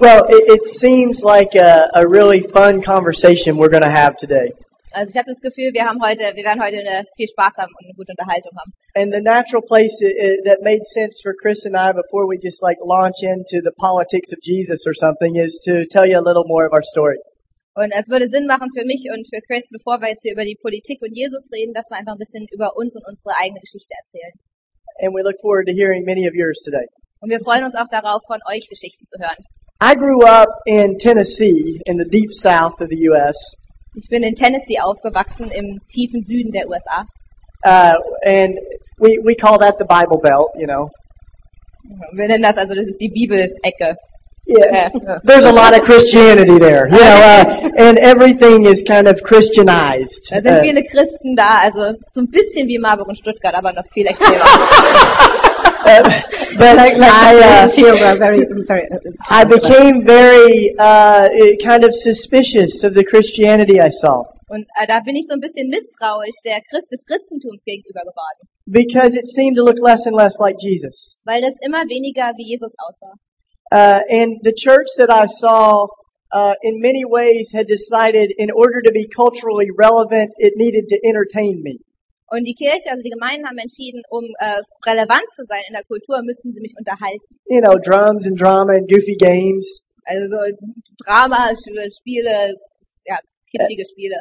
Well, it, it seems like a, a really fun conversation we're going to have today. Also ich habe das Gefühl, wir haben heute, wir werden heute eine, viel Spaß haben und eine gute Unterhaltung haben. And the natural place that made sense for Chris and I before we just like launch into the politics of Jesus or something is to tell you a little more of our story. Und es würde Sinn machen für mich und für Chris, bevor wir jetzt hier über die Politik und Jesus reden, dass wir einfach ein bisschen über uns und unsere eigene Geschichte erzählen. And we look forward to hearing many of yours today. Und wir freuen uns auch darauf, von euch Geschichten zu hören. I grew up in Tennessee in the deep south of the U.S. Ich bin in Tennessee aufgewachsen, im tiefen Süden der USA. Uh, and we, we call that the Bible Belt, you know. Wir nennen das also, das ist die Bibelecke. Yeah. There's a lot of Christianity there, you know, uh, and everything is kind of Christianized. Da sind Uh, viele Christen da, also so ein bisschen wie Marburg und Stuttgart, aber noch viel extremer. but I, uh, here were very, very, I became very uh, kind of suspicious of the Christianity I saw Und äh, da bin ich so ein bisschen misstrauisch der Christ des Christentums gegenüber geworden, because it seemed to look less and less like Jesus. weil das immer weniger wie Jesus aussah. Uh, and the church that I saw, uh, in many ways, had decided in order to be culturally relevant, it needed to entertain me. Und die Kirche, also die Gemeinden haben entschieden, um äh, relevant zu sein in der Kultur, müssten sie mich unterhalten. You know, drums and drama and goofy games. Also so Drama, Spiele, ja, kitschige Spiele.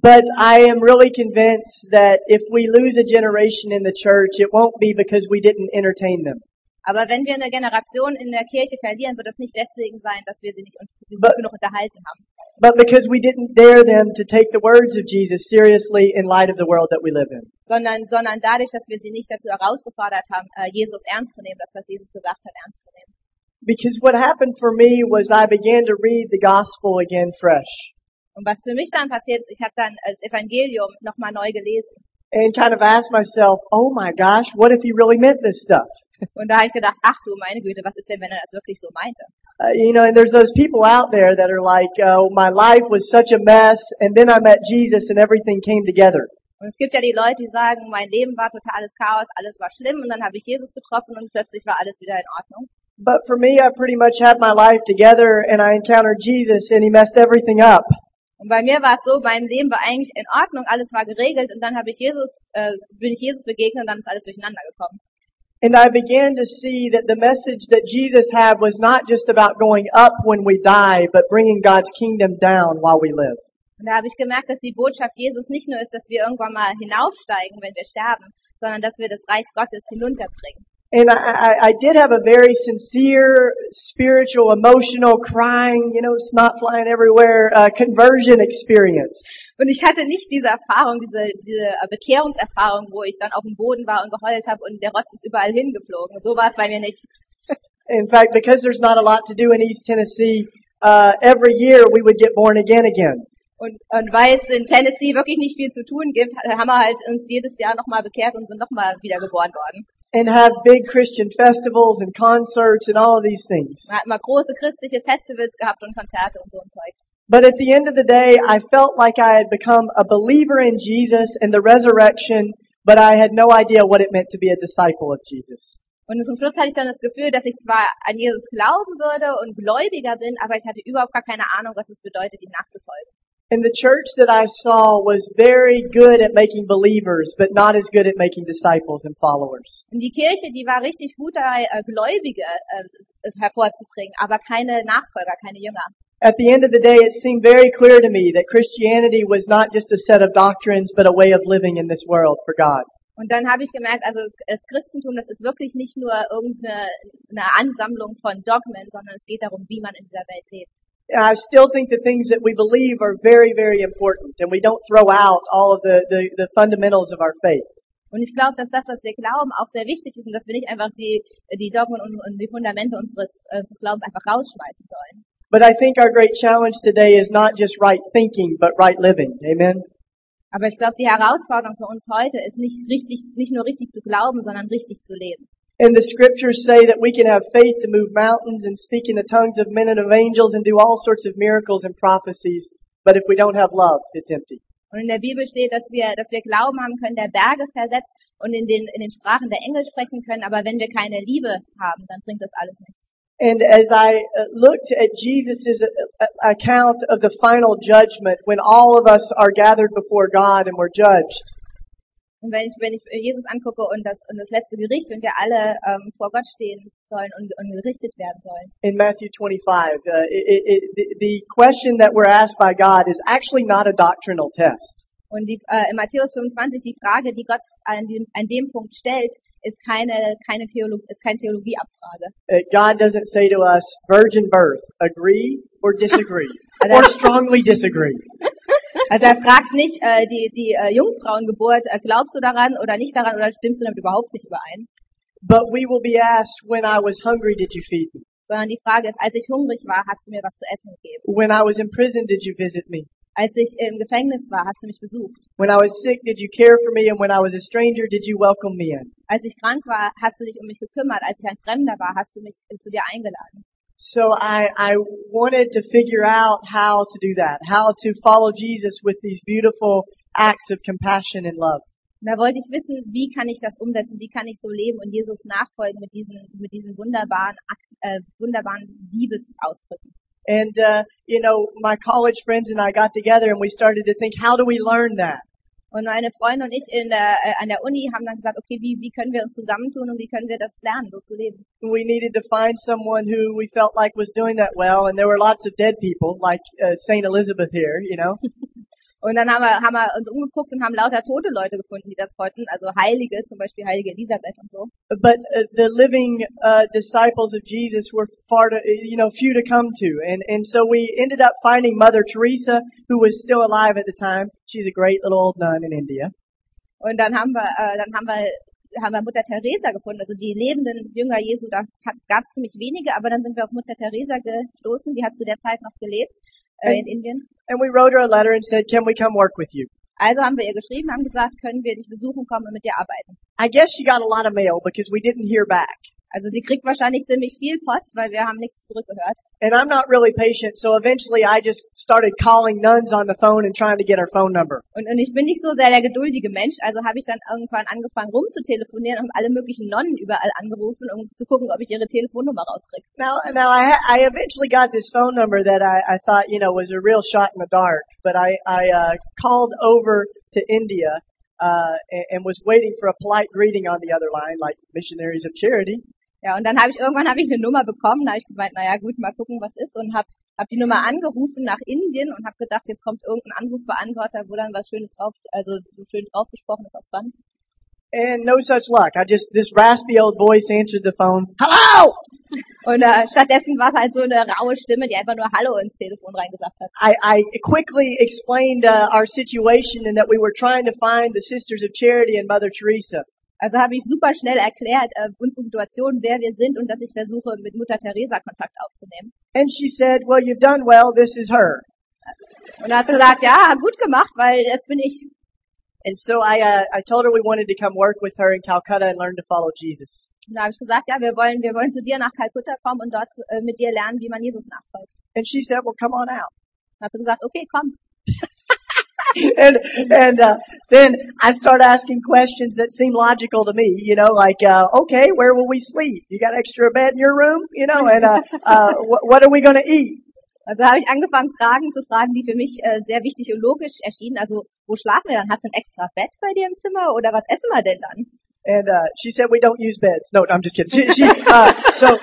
But I am really convinced that if we lose a generation in the church, it won't be because we didn't entertain them. Aber wenn wir eine Generation in der Kirche verlieren, wird das nicht deswegen sein, dass wir sie nicht genug unterhalten haben, but because we didn't dare them to take the words of Jesus seriously in light of the world that we live in. sondern, sondern dadurch, dass wir sie nicht dazu herausgefordert haben, äh, Jesus ernst zu nehmen, das, was Jesus gesagt hat, ernst zu nehmen. Because what happened for me was I began to read the gospel again fresh Und was für mich dann passiert ist, ich habe dann das Evangelium nochmal neu gelesen. And kind of asked myself, oh my gosh, what if he really meant this stuff? Und da habe ich gedacht, ach du meine Güte, was ist denn, wenn er das wirklich so meinte? Uh, you know, and there's those people out there that are like, oh, my life was such a mess and then I met Jesus and everything came together. Und es gibt ja die Leute, die sagen, mein Leben war totales Chaos, alles war schlimm und dann habe ich Jesus getroffen und plötzlich war alles wieder in Ordnung. But for me, I pretty much had my life together and I encountered Jesus and he messed everything up. Und bei mir war es so, mein Leben war eigentlich in Ordnung, alles war geregelt und dann habe ich Jesus, äh, bin ich Jesus begegnet und dann ist alles durcheinander gekommen. And I began to see that the message that Jesus had was not just about going up when we die, but bringing God's kingdom down while we live. Und da habe ich gemerkt, dass die Botschaft Jesus nicht nur ist, dass wir irgendwann mal hinaufsteigen, wenn wir sterben, sondern dass wir das Reich Gottes hinunterbringen. And I, I, did have a very sincere, spiritual, emotional, crying, you know, snot flying everywhere, uh, conversion experience. Und ich hatte nicht diese Erfahrung, diese, diese Bekehrungserfahrung, wo ich dann auf dem Boden war und geheult habe und der Rotz ist überall hingeflogen. So war es bei mir nicht. In fact, because there's not a lot to do in East Tennessee, uh, every year we would get born again again. Und, und weil es in Tennessee wirklich nicht viel zu tun gibt, haben wir halt uns jedes Jahr nochmal bekehrt und sind nochmal wiedergeboren worden. And have big Christian festivals and concerts and all of these things. Große christliche Festivals gehabt und Konzerte und so ein Zeugs. But at the end of the day, I felt like I had become a believer in Jesus and the resurrection, but I had no idea what it meant to be a disciple of Jesus. Und zum Schluss hatte ich dann das Gefühl, dass ich zwar an Jesus glauben würde und gläubiger bin, aber ich hatte überhaupt gar keine Ahnung, was es bedeutet, ihm nachzufolgen. And the church that I saw was very good at making believers, but not as good at making disciples and followers. Und die Kirche, die war richtig gut dabei, äh, Gläubige äh, hervorzubringen, aber keine Nachfolger, keine Jünger. At the end of the day, it seemed very clear to me that Christianity was not just a set of doctrines, but a way of living in this world for God. Und dann habe ich gemerkt, also das Christentum, das ist wirklich nicht nur irgendeine eine Ansammlung von Dogmen, sondern es geht darum, wie man in dieser Welt lebt. I still think the things that we believe are very, very important, and we don't throw out all of the, the, the fundamentals of our faith. Und ich glaube, dass das, was wir glauben, auch sehr wichtig ist und dass wir nicht einfach die, die Dogmen und, und die Fundamente unseres, äh, unseres Glaubens einfach rausschmeißen sollen. But I think our great challenge today is not just right thinking, but right living. Amen. Aber ich glaube, die Herausforderung für uns heute ist nicht richtig, nicht nur richtig zu glauben, sondern richtig zu leben. And the scriptures say that we can have faith to move mountains and speak in the tongues of men and of angels and do all sorts of miracles and prophecies. But if we don't have love, it's empty. Und in der Bibel steht, dass wir, dass wir Glauben haben können, der Berge versetzt und in den, in den Sprachen der Engel sprechen können. Aber wenn wir keine Liebe haben, dann bringt das alles nichts. And as I uh, looked at Jesus' uh, account of the final judgment, when all of us are gathered before God and we're judged, Und wenn ich, wenn ich Jesus angucke und das, und das letzte Gericht und wir alle ähm, vor Gott stehen sollen und, und gerichtet werden sollen. in Matthew 25, uh, it, it, the, the question that we're asked by God is actually not a doctrinal test. Und die, äh, in Matthäus 25 die Frage, die Gott an dem, an dem Punkt stellt, ist keine, keine Theolo ist keine Theologieabfrage. Uh, God doesn't say to us, virgin birth, agree or disagree, or strongly disagree. Also er fragt nicht äh, die, die äh, Jungfrauengeburt, äh, glaubst du daran oder nicht daran oder stimmst du damit überhaupt nicht überein? But we will be asked, when I was hungry, did you feed me? Sondern die Frage ist, als ich hungrig war, hast du mir was zu essen gegeben? When I was in prison, did you visit me? Als ich im Gefängnis war, hast du mich besucht? When I was sick, did you care for me? And when I was a stranger, did you welcome me in? Als ich krank war, hast du dich um mich gekümmert. Als ich ein Fremder war, hast du mich äh, zu dir eingeladen. So I, I wanted to figure out how to do that, how to follow Jesus with these beautiful acts of compassion and love. Da wollte ich wissen, wie kann ich das umsetzen? Wie kann ich so leben und Jesus nachfolgen mit diesen, mit diesen wunderbaren, äh, wunderbaren Liebesausdrücken? And, uh, you know, my college friends and I got together and we started to think, how do we learn that? Und meine Freunde und ich in der, äh, an der Uni haben dann gesagt, okay, wie, wie können wir uns zusammentun und wie können wir das lernen, so zu leben? We needed to find someone who we felt like was doing that well, and there were lots of dead people, like uh, Saint Elizabeth here, you know. Und dann haben wir, haben wir uns umgeguckt und haben lauter tote Leute gefunden, die das konnten, also Heilige, zum Beispiel Heilige Elisabeth und so. But uh, the living uh, disciples of Jesus were far to, you know, few to come to, and and so we ended up finding Mother Teresa, who was still alive at the time. She's a great little old nun in India. Und dann haben wir, äh, dann haben wir, haben wir Mutter Teresa gefunden, also die lebenden Jünger Jesu, da gab es ziemlich wenige, aber dann sind wir auf Mutter Teresa gestoßen, die hat zu der Zeit noch gelebt äh, in Indien. And we wrote her a letter and said, "Can we come work with you?" Also haben wir ihr geschrieben, haben gesagt, können wir dich besuchen kommen und mit dir arbeiten. I guess she got a lot of mail because we didn't hear back. Also die kriegt wahrscheinlich ziemlich viel Post, weil wir haben nichts zurückgehört. And I'm not really patient, so eventually I just started calling nuns on the phone and trying to get her phone number. Und, und ich bin nicht so sehr der geduldige Mensch, also habe ich dann irgendwann angefangen rumzutelefonieren und alle möglichen Nonnen überall angerufen, um zu gucken, ob ich ihre Telefonnummer rauskriege. Now, now I, I eventually got this phone number that I, I thought, you know, was a real shot in the dark, but I, I, uh, called over to India, uh, and, and was waiting for a polite greeting on the other line, like missionaries of charity. Ja, und dann habe ich irgendwann habe ich eine Nummer bekommen, da habe ich gemeint, naja gut, mal gucken, was ist und habe hab die Nummer angerufen nach Indien und habe gedacht, jetzt kommt irgendein Anrufbeantworter, wo dann was Schönes drauf, also so schön drauf gesprochen ist aufs Band. And no such luck. I just, this raspy old voice answered the phone. Hello! Und äh, stattdessen war es halt so eine raue Stimme, die einfach nur Hallo ins Telefon reingesagt hat. I, I quickly explained uh, our situation and that we were trying to find the Sisters of Charity and Mother Teresa. Also habe ich super schnell erklärt, äh, unsere Situation, wer wir sind und dass ich versuche, mit Mutter Teresa Kontakt aufzunehmen. And she said, well, you've done well. This is her. Und da hat sie gesagt, ja, gut gemacht, weil das bin ich. And so I, uh, I told her we wanted to come work with her in Calcutta and learn to follow Jesus. Und da habe ich gesagt, ja, wir wollen, wir wollen zu dir nach Kalkutta kommen und dort äh, mit dir lernen, wie man Jesus nachfolgt. And she said, well, come on out. Hat sie gesagt, okay, komm. and and uh, then I start asking questions that seem logical to me. You know, like, uh, okay, where will we sleep? You got extra bed in your room? You know, and uh, uh, wh- what are we going to eat? Also habe ich angefangen, Fragen zu fragen, die für mich äh, sehr wichtig und logisch erschienen. Also, wo schlafen wir dann? Hast du ein extra Bett bei dir im Zimmer oder was essen wir denn dann? And uh, she said, we don't use beds. No, I'm just kidding. She, she uh, so.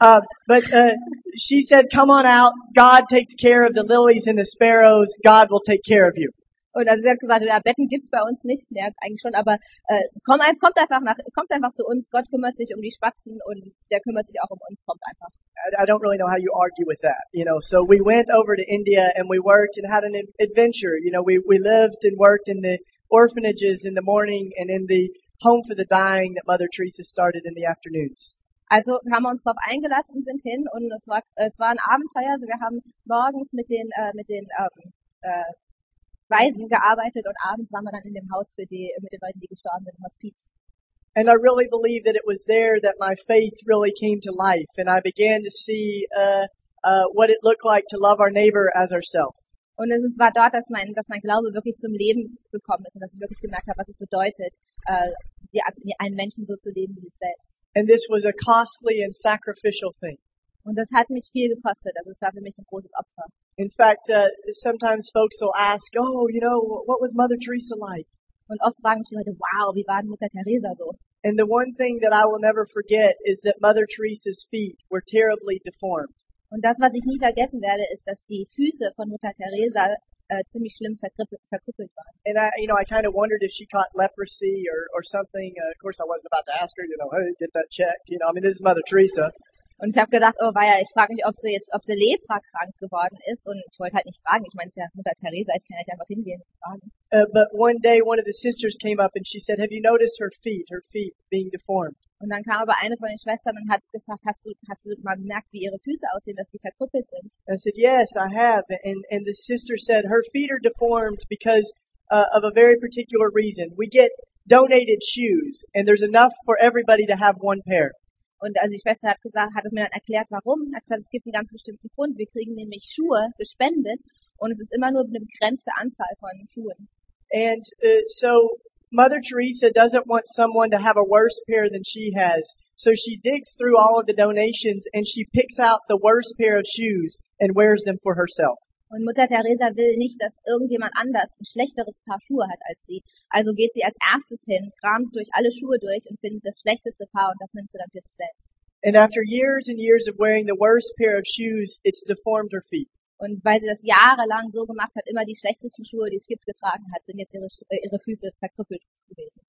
Uh, but uh, she said, "Come on out. God takes care of the lilies and the sparrows. God will take care of you." Und also sie hat gesagt, ja, Betten gibt's bei uns nicht, ja, eigentlich schon, aber äh, komm, kommt einfach nach, kommt einfach zu uns. Gott kümmert sich um die Spatzen und der kümmert sich auch um uns. Kommt einfach. I, I don't really know how you argue with that, you know. So we went over to India and we worked and had an adventure. You know, we we lived and worked in the orphanages in the morning and in the home for the dying that Mother Teresa started in the afternoons. Also haben wir uns darauf eingelassen, sind hin und es war es war ein Abenteuer. Also wir haben morgens mit den äh, mit den ähm, äh, Waisen gearbeitet und abends waren wir dann in dem Haus für die mit den Leuten, die gestorben sind im Hospiz. And I really believe that it was there that my faith really came to life, and I began to see uh, uh, what it looked like to love our neighbor as ourselves. Und es war dort, dass mein, dass mein Glaube wirklich zum Leben gekommen ist und dass ich wirklich gemerkt habe, was es bedeutet, äh, die, einen Menschen so zu leben wie sich selbst. And this was a costly and sacrificial thing. Und das hat mich viel gekostet. Also es war für mich ein großes Opfer. In fact, uh, sometimes folks will ask, oh, you know, what was Mother Teresa like? Und oft fragen mich die Leute, wow, wie war denn Mutter Teresa so? And the one thing that I will never forget is that Mother Teresa's feet were terribly deformed. Und das, was ich nie vergessen werde, ist, dass die Füße von Mutter Teresa äh, ziemlich schlimm verkrüppelt, waren. And I, you know, I kind of wondered if she caught leprosy or, or something. Uh, of course, I wasn't about to ask her, you know, hey, get that checked. You know, I mean, this is Mother Teresa. Und ich habe gedacht, oh weia, ich frage mich, ob sie jetzt, ob sie leprakrank geworden ist. Und ich wollte halt nicht fragen. Ich meine, es ist ja Mutter Teresa, ich kann ja nicht einfach hingehen und fragen. Uh, but one day, one of the sisters came up and she said, have you noticed her feet, her feet being deformed? Und dann kam aber eine von den Schwestern und hat gefragt, hast du, hast du mal bemerkt, wie ihre Füße aussehen, dass die verkrüppelt sind? I said, yes, I have. And, and the sister said her feet are deformed because uh, of a very particular reason. We get donated shoes and there's enough for everybody to have one pair. Und also die Schwester hat gesagt, hat es mir dann erklärt, warum. Hat gesagt, es gibt einen ganz bestimmten Grund. Wir kriegen nämlich Schuhe gespendet und es ist immer nur eine begrenzte Anzahl von Schuhen. And uh, so Mother Teresa doesn't want someone to have a worse pair than she has. So she digs through all of the donations and she picks out the worst pair of shoes and wears them for herself. Und Mutter Teresa will nicht, dass irgendjemand anders ein schlechteres Paar Schuhe hat als sie. Also geht sie als erstes hin, kramt durch alle Schuhe durch und findet das schlechteste Paar und das nimmt sie dann für sich selbst. And after years and years of wearing the worst pair of shoes, it's deformed her feet. Und weil sie das jahrelang so gemacht hat, immer die schlechtesten Schuhe, die es gibt, getragen hat, sind jetzt ihre, äh, ihre Füße verkrüppelt gewesen.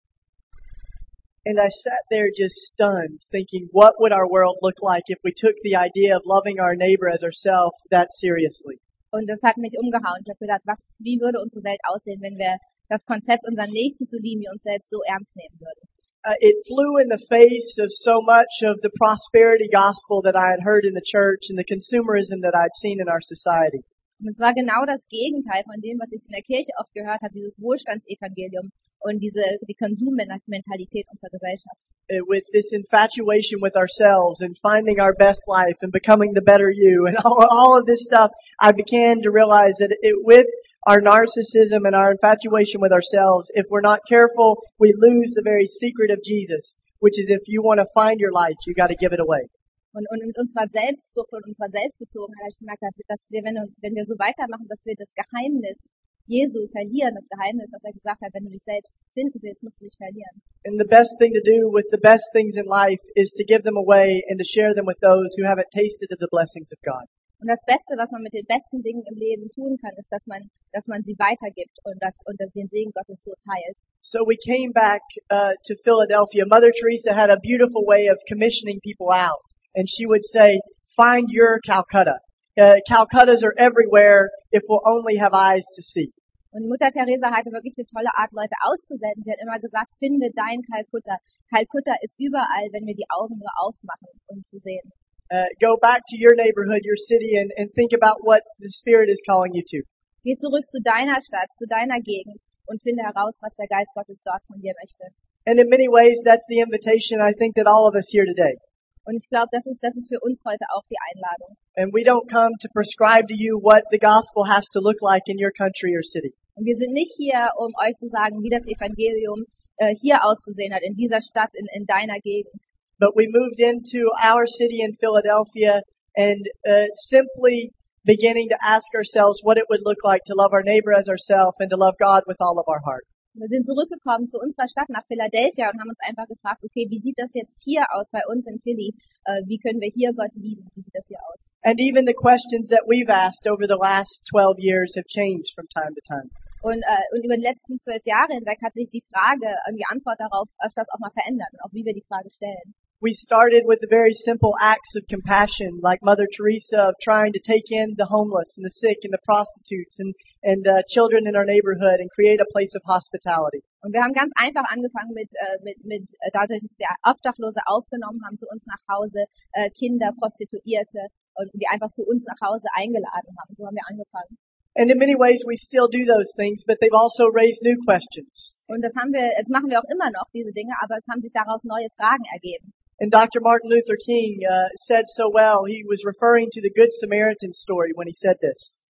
And I sat there just stunned, thinking, what would our world look like if we took the idea of loving our neighbor as ourselves that seriously? Und das hat mich umgehauen. Ich habe gedacht, was, wie würde unsere Welt aussehen, wenn wir das Konzept, unseren Nächsten zu lieben, wie uns selbst so ernst nehmen würden? Uh, it flew in the face of so much of the prosperity gospel that I had heard in the church and the consumerism that I'd seen in our society. Und es war genau das Gegenteil von dem, was ich in der Kirche oft gehört habe, dieses Wohlstandsevangelium und diese, die Konsummentalität unserer Gesellschaft. Uh, with this infatuation with ourselves and finding our best life and becoming the better you and all, all of this stuff, I began to realize that it, with our narcissism and our infatuation with ourselves, if we're not careful, we lose the very secret of Jesus, which is if you want to find your light, you got to give it away. Und, und mit unserer Selbstsucht und unserer Selbstbezogenheit habe ich gemerkt, dass wir, wenn, wenn wir so weitermachen, dass wir das Geheimnis Jesu verlieren, das Geheimnis, dass er gesagt hat, wenn du dich selbst finden willst, musst du dich verlieren. And the best thing to do with the best things in life is to give them away and to share them with those who haven't tasted of the blessings of God. Und das Beste, was man mit den besten Dingen im Leben tun kann, ist, dass man, dass man sie weitergibt und das, und das, den Segen Gottes so teilt. So we came back uh, to Philadelphia. Mother Teresa had a beautiful way of commissioning people out, and she would say, "Find your Calcutta." Uh, Calcuttas are everywhere if we'll only have eyes to see. Und Mutter Teresa hatte wirklich eine tolle Art, Leute auszusenden. Sie hat immer gesagt, finde dein Kalkutta. Kalkutta ist überall, wenn wir die Augen nur aufmachen, um zu sehen. Uh, go back to your neighborhood, your city, and, and think about what the Spirit is calling you to. Geh zurück zu deiner Stadt, zu deiner Gegend und finde heraus, was der Geist Gottes dort von dir möchte. And in many ways, that's the invitation I think that all of us here today. Und ich glaube, das ist, das ist für uns heute auch die Einladung. And we don't come to prescribe to you what the gospel has to look like in your country or city. Und wir sind nicht hier, um euch zu sagen, wie das Evangelium äh, hier auszusehen hat, in dieser Stadt, in, in deiner Gegend. But we moved into our city in Philadelphia and uh, simply beginning to ask ourselves what it would look like to love our neighbor as ourselves and to love God with all of our heart. Wir sind zurückgekommen zu unserer Stadt nach Philadelphia und haben uns einfach gefragt, okay, wie sieht das jetzt hier aus bei uns in Philly? Äh, wie können wir hier Gott lieben? Wie sieht das hier aus? And even the questions that we've asked over the last 12 years have changed from time to time. Und, äh, und über die letzten zwölf Jahre hinweg hat sich die Frage und die Antwort darauf öfters auch mal verändert und auch wie wir die Frage stellen. We started with the very simple acts of compassion, like Mother Teresa, of trying to take in the homeless and the sick and the prostitutes and, and uh, children in our neighborhood and create a place of hospitality. Und wir haben ganz einfach angefangen mit, äh, mit, mit äh, dadurch, dass wir Obdachlose aufgenommen haben zu uns nach Hause, äh, Kinder, Prostituierte und die einfach zu uns nach Hause eingeladen haben. So haben wir angefangen. And in many ways, we still do those things, but they've also raised new questions. Und das haben wir, das machen wir auch immer noch, diese Dinge, aber es haben sich daraus neue Fragen ergeben. And Dr. Martin Luther King uh, said so well, he was referring to the Good Samaritan story when he said this.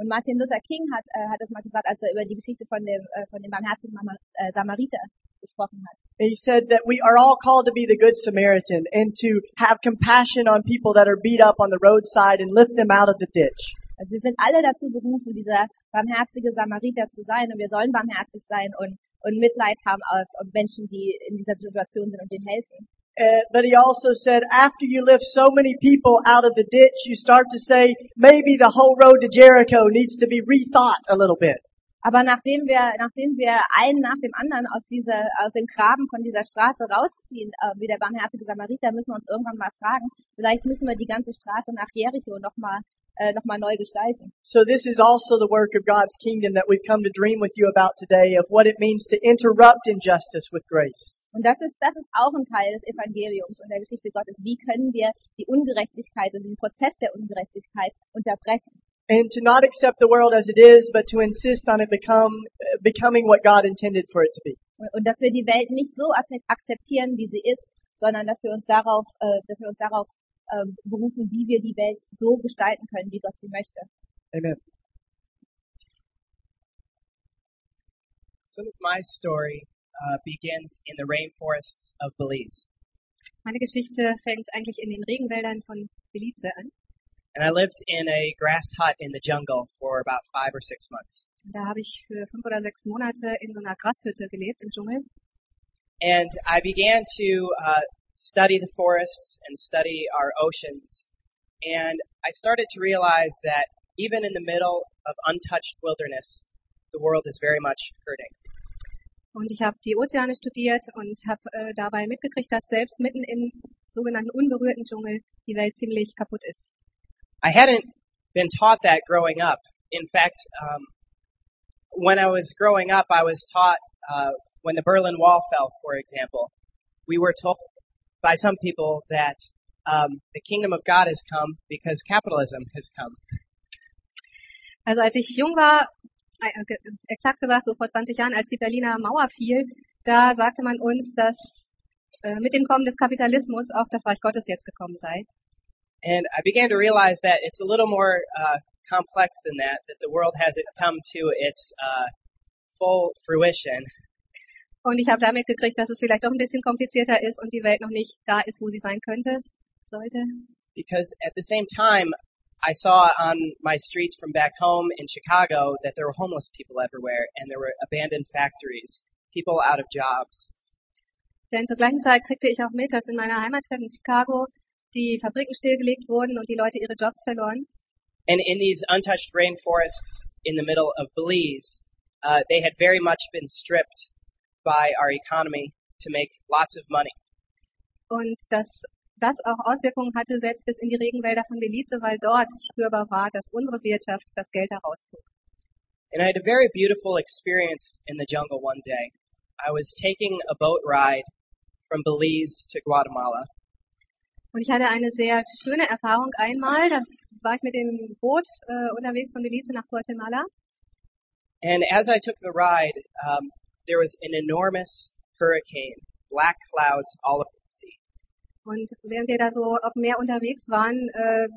Und Martin Luther King hat, äh, hat es mal gesagt, als er über die Geschichte von dem, äh, von dem barmherzigen Mama, äh, Samariter gesprochen hat. He said that we are all called to be the good Samaritan and to have compassion on people that are beat up on the roadside and lift them out of the ditch. Also wir sind alle dazu berufen, dieser barmherzige Samariter zu sein und wir sollen barmherzig sein und, und Mitleid haben auf, auf Menschen, die in dieser Situation sind und denen helfen. Uh, but he also said, after you lift so many people out of the ditch, you start to say, maybe the whole road to Jericho needs to be rethought a little bit. Aber nachdem wir, nachdem wir einen nach dem anderen aus dieser, aus dem Graben von dieser Straße rausziehen, äh, wie der barmherzige Samariter, müssen wir uns irgendwann mal fragen, vielleicht müssen wir die ganze Straße nach Jericho nochmal, äh, noch mal neu gestalten. So this is also the work of God's kingdom that we've come to dream with you about today of what it means to interrupt injustice with grace. Und das ist, das ist auch ein Teil des Evangeliums und der Geschichte Gottes. Wie können wir die Ungerechtigkeit, also den Prozess der Ungerechtigkeit unterbrechen? And to not accept the world as it is, but to insist on it become, becoming what God intended for it to be. Und, und dass wir die Welt nicht so akzep- akzeptieren, wie sie ist, sondern dass wir uns darauf, äh, dass wir uns darauf äh, berufen, wie wir die Welt so gestalten können, wie Gott sie möchte. Amen. Some of my story uh, begins in the rainforests of Belize. Meine Geschichte fängt eigentlich in den Regenwäldern von Belize an. And I lived in a grass hut in the jungle for about five or six months. Da habe ich für fünf oder sechs Monate in so einer Grashütte gelebt im Dschungel. And I began to uh, study the forests and study our oceans. And I started to realize that even in the middle of untouched wilderness, the world is very much hurting. Und ich habe die Ozeane studiert und habe äh, dabei mitgekriegt, dass selbst mitten im sogenannten unberührten Dschungel die Welt ziemlich kaputt ist. I hadn't been taught that growing up. In fact, um, when I was growing up, I was taught uh, when the Berlin Wall fell, for example, we were told by some people that um, the kingdom of God has come because capitalism has come. Also als ich jung war, äh, ge- exakt gesagt so vor 20 Jahren, als die Berliner Mauer fiel, da sagte man uns, dass äh, mit dem Kommen des Kapitalismus auch das Reich Gottes jetzt gekommen sei. And I began to realize that it's a little more uh, complex than that, that the world hasn't come to its uh, full fruition, Und ich habe damit gekriegt, dass es vielleicht doch ein bisschen komplizierter ist und die Welt noch nicht da ist, wo sie sein könnte, sollte. because at the same time, I saw on my streets from back home in Chicago that there were homeless people everywhere and there were abandoned factories, people out of jobs. Denn zur gleichen Zeit kriegte ich auch mit, dass in meiner Heimatstadt in Chicago die Fabriken stillgelegt wurden und die Leute ihre Jobs verloren. And in these untouched rainforests in the middle of Belize, uh, they had very much been stripped by our economy to make lots of money. Und dass das auch Auswirkungen hatte, selbst bis in die Regenwälder von Belize, weil dort spürbar war, dass unsere Wirtschaft das Geld herauszog. And I had a very beautiful experience in the jungle one day. I was taking a boat ride from Belize to Guatemala. Und ich hatte eine sehr schöne Erfahrung einmal. Da war ich mit dem Boot äh, unterwegs von Belize nach Guatemala. And as I took the ride, um, there was an enormous hurricane, black clouds all over the sea. Und während wir da so auf dem Meer unterwegs waren, äh,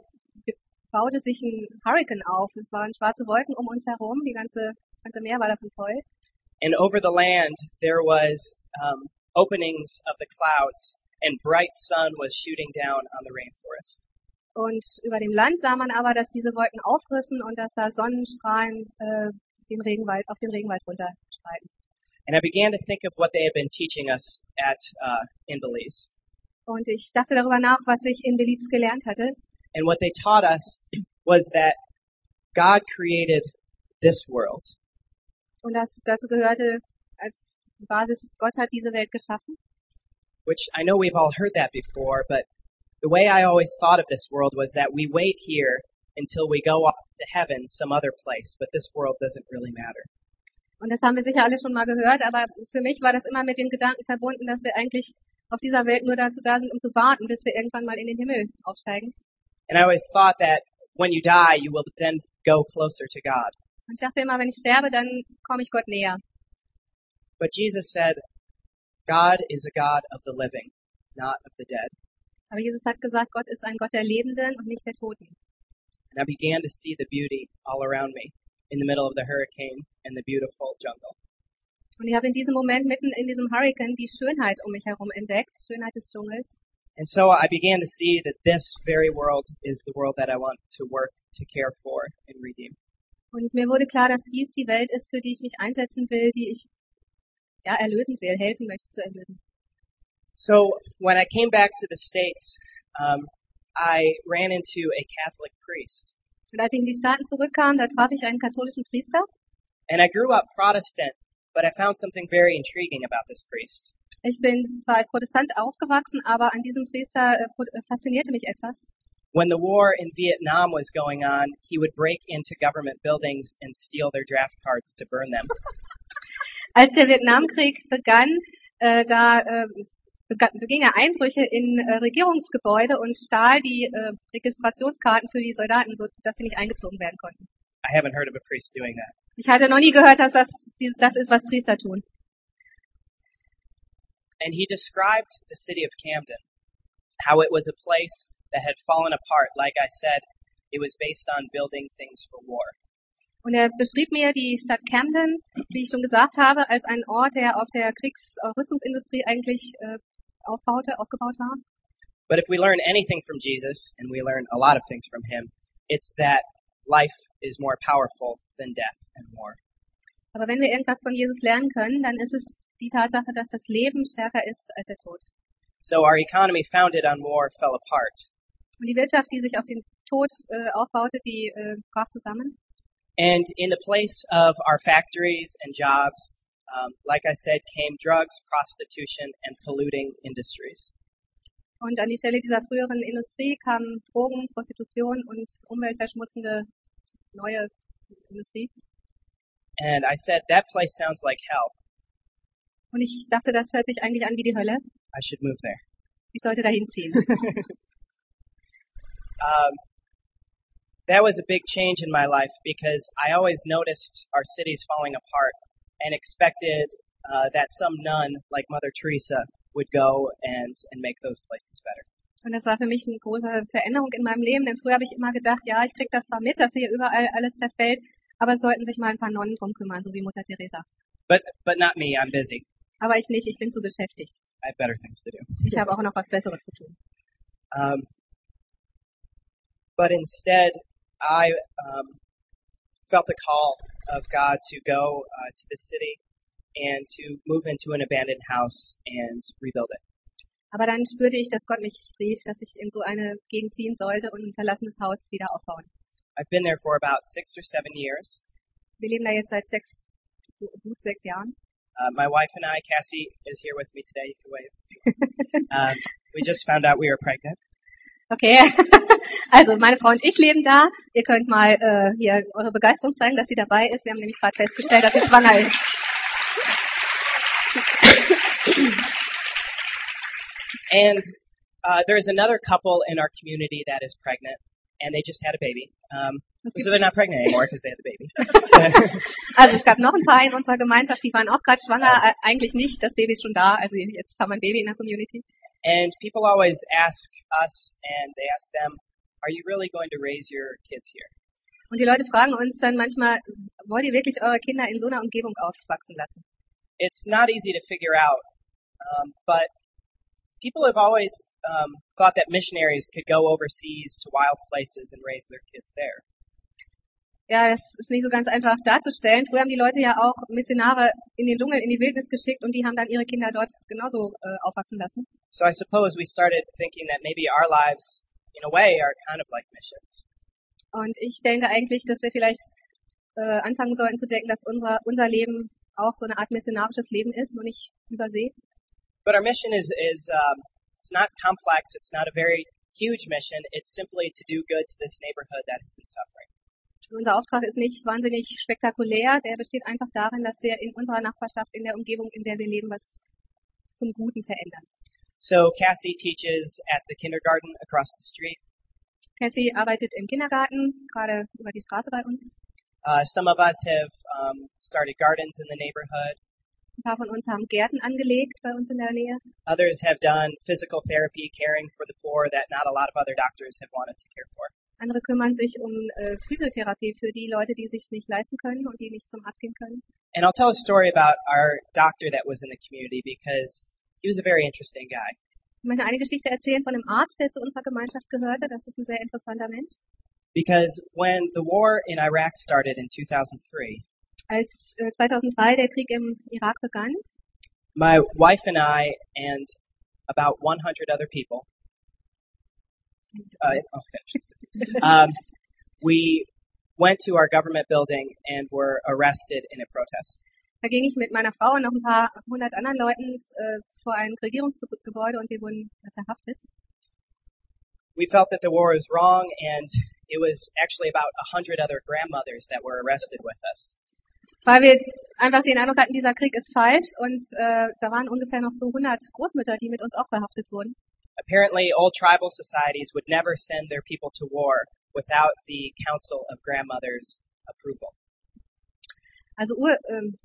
baute sich ein Hurricane auf. Es waren schwarze Wolken um uns herum. Die ganze, das ganze Meer war davon voll. And over the land, there was um, openings of the clouds, and bright sun was shooting down on the rainforest. Und über dem Land sah man aber, dass diese Wolken aufrissen und dass da Sonnenstrahlen äh, den Regenwald, auf den Regenwald runterstreiten. And I began to think of what they had been teaching us at uh, in Belize. Und ich dachte darüber nach, was ich in Belize gelernt hatte. And what they taught us was that God created this world, Und das dazu gehörte als Basis, Gott hat diese Welt geschaffen. which I know we've all heard that before, but the way I always thought of this world was that we wait here until we go off to heaven some other place, but this world doesn't really matter. Und das haben wir sicher alle schon mal gehört, aber für mich war das immer mit dem Gedanken verbunden, dass wir eigentlich auf dieser Welt nur dazu da sind, um zu warten, bis wir irgendwann mal in den Himmel aufsteigen. And I always thought that when you die, you will then go closer to God. Und ich dachte immer, wenn ich sterbe, dann komme ich Gott näher. But Jesus said, God is a God of the living, not of the dead. Aber Jesus hat gesagt, Gott ist ein Gott der Lebenden und nicht der Toten. And I began to see the beauty all around me. In the middle of the hurricane in the beautiful jungle. Und ich habe in diesem Moment mitten in diesem Hurricane die Schönheit um mich herum entdeckt, Schönheit des Dschungels. And so I began to see that this very world is the world that I want to work to care for and redeem. Und mir wurde klar, dass dies die Welt ist, für die ich mich einsetzen will, die ich ja, erlösen will, helfen möchte zu erlösen. So when I came back to the States, um, I ran into a Catholic priest. Und als ich in die Staaten zurückkam, da traf ich einen katholischen Priester. And I grew up Protestant, but I found something very intriguing about this priest. Ich bin zwar als Protestant aufgewachsen, aber an diesem Priester äh, äh, faszinierte mich etwas. When the war in Vietnam was going on, he would break into government buildings and steal their draft cards to burn them. Als der Vietnamkrieg begann, äh, da äh, beging er Einbrüche in äh, Regierungsgebäude und stahl die äh, Registrationskarten für die Soldaten, so dass sie nicht eingezogen werden konnten. I haven't heard of a priest doing that. Ich hatte noch nie gehört, dass das das ist, was Priester tun. And he described the city of Camden, how it was a place that had fallen apart. Like I said, it was based on building things for war. Und er beschrieb mir die Stadt Camden, wie ich schon gesagt habe, als einen Ort, der auf der Kriegsrüstungsindustrie eigentlich äh, aufbaute, aufgebaut war. But if we learn anything from Jesus, and we learn a lot of things from him, it's that life is more powerful than death and war. Aber wenn wir irgendwas von Jesus lernen können, dann ist es die Tatsache, dass das Leben stärker ist als der Tod. So our economy founded on war fell apart. Und die Wirtschaft, die sich auf den Tod äh, aufbaute, die äh, brach zusammen. And in the place of our factories and jobs, um, like I said, came drugs, prostitution, and polluting industries. Und an die Stelle dieser früheren Industrie kamen Drogen, Prostitution und umweltverschmutzende neue Industrie. And I said, that place sounds like hell. Und ich dachte, das hört sich eigentlich an wie die Hölle. I should move there. Ich sollte dahin ziehen. Um, that was a big change in my life because I always noticed our cities falling apart and expected uh, that some nun like Mother Teresa would go and, and make those places better. Und das war für mich eine große Veränderung in meinem Leben, denn früher habe ich immer gedacht, ja, ich krieg das zwar mit, dass hier überall alles zerfällt, aber es sollten sich mal ein paar Nonnen drum kümmern, so wie Mutter Teresa. But, but not me, I'm busy. Aber ich nicht, ich bin zu beschäftigt. I have better things to do. Ich habe auch noch was Besseres zu tun. Um, but instead, I um, felt the call of God to go uh, to the city and to move into an abandoned house and rebuild it. Aber dann spürte ich, dass Gott mich rief, dass ich in so eine Gegend ziehen sollte und ein verlassenes Haus wieder aufbauen. I've been there for about six or seven years. Wir leben da jetzt seit sechs, gut sechs Jahren. Uh, my wife and I, Cassie, is here with me today. You can wave. um, we just found out we were pregnant. Okay, also meine Frau und ich leben da. Ihr könnt mal äh, hier eure Begeisterung zeigen, dass sie dabei ist. Wir haben nämlich gerade festgestellt, dass sie schwanger ist. And uh, there's another couple in our community that is pregnant, and they just had a baby. Um, so they're not pregnant anymore because they had the baby. Also es gab noch ein paar in unserer Gemeinschaft, die waren auch gerade schwanger. Äh, eigentlich nicht, das Baby ist schon da. Also jetzt haben wir ein Baby in der Community. And people always ask us, and they ask them, "Are you really going to raise your kids here?" Und die Leute fragen uns dann manchmal, wollt ihr wirklich eure Kinder in so einer Umgebung aufwachsen lassen? It's not easy to figure out, um, but people have always um, thought that missionaries could go overseas to wild places and raise their kids there. Ja, das ist nicht so ganz einfach darzustellen. Früher haben die Leute ja auch Missionare in den Dschungel, in die Wildnis geschickt und die haben dann ihre Kinder dort genauso äh, aufwachsen lassen. So I suppose we started thinking that maybe our lives, in a way, are kind of like missions. Und ich denke eigentlich, dass wir vielleicht äh, anfangen sollten zu denken, dass unser, unser Leben auch so eine Art missionarisches Leben ist, nur nicht übersee. But our mission is is um, it's not complex. It's not a very huge mission. It's simply to do good to this neighborhood that has been suffering. Unser Auftrag ist nicht wahnsinnig spektakulär, der besteht einfach darin, dass wir in unserer Nachbarschaft, in der Umgebung, in der wir leben, was zum Guten verändern. So Cassie teaches at the kindergarten across the street. Cassie arbeitet im Kindergarten, gerade über die Straße bei uns. Uh, some of us have um, started gardens in the neighborhood. Ein paar von uns haben Gärten angelegt bei uns in der Nähe. Others have done physical therapy, caring for the poor that not a lot of other doctors have wanted to care for. Andere kümmern sich um äh, Physiotherapie für die Leute, die sich nicht leisten können und die nicht zum Arzt gehen können. And I'll tell a story about our doctor that was in the community because he was a very interesting guy. Ich möchte eine Geschichte erzählen von einem Arzt, der zu unserer Gemeinschaft gehörte. Das ist ein sehr interessanter Mensch. Because when the war in Iraq started in 2003, Als äh, 2003 der Krieg im Irak begann, my wife and I and about 100 other people, uh, I'll finish. um, we went to our government building and were arrested in a protest. da ging ich mit meiner Frau und noch ein paar hundert anderen Leuten äh, vor ein Regierungsgebäude und wir wurden verhaftet. We felt that the war was wrong, and it was actually about 100 other grandmothers that were arrested with us. Weil wir einfach den Eindruck hatten, dieser Krieg ist falsch und äh, da waren ungefähr noch so 100 Großmütter, die mit uns auch verhaftet wurden. Apparently, old tribal societies would never send their people to war without the council of grandmothers' approval. Also ur, ähm,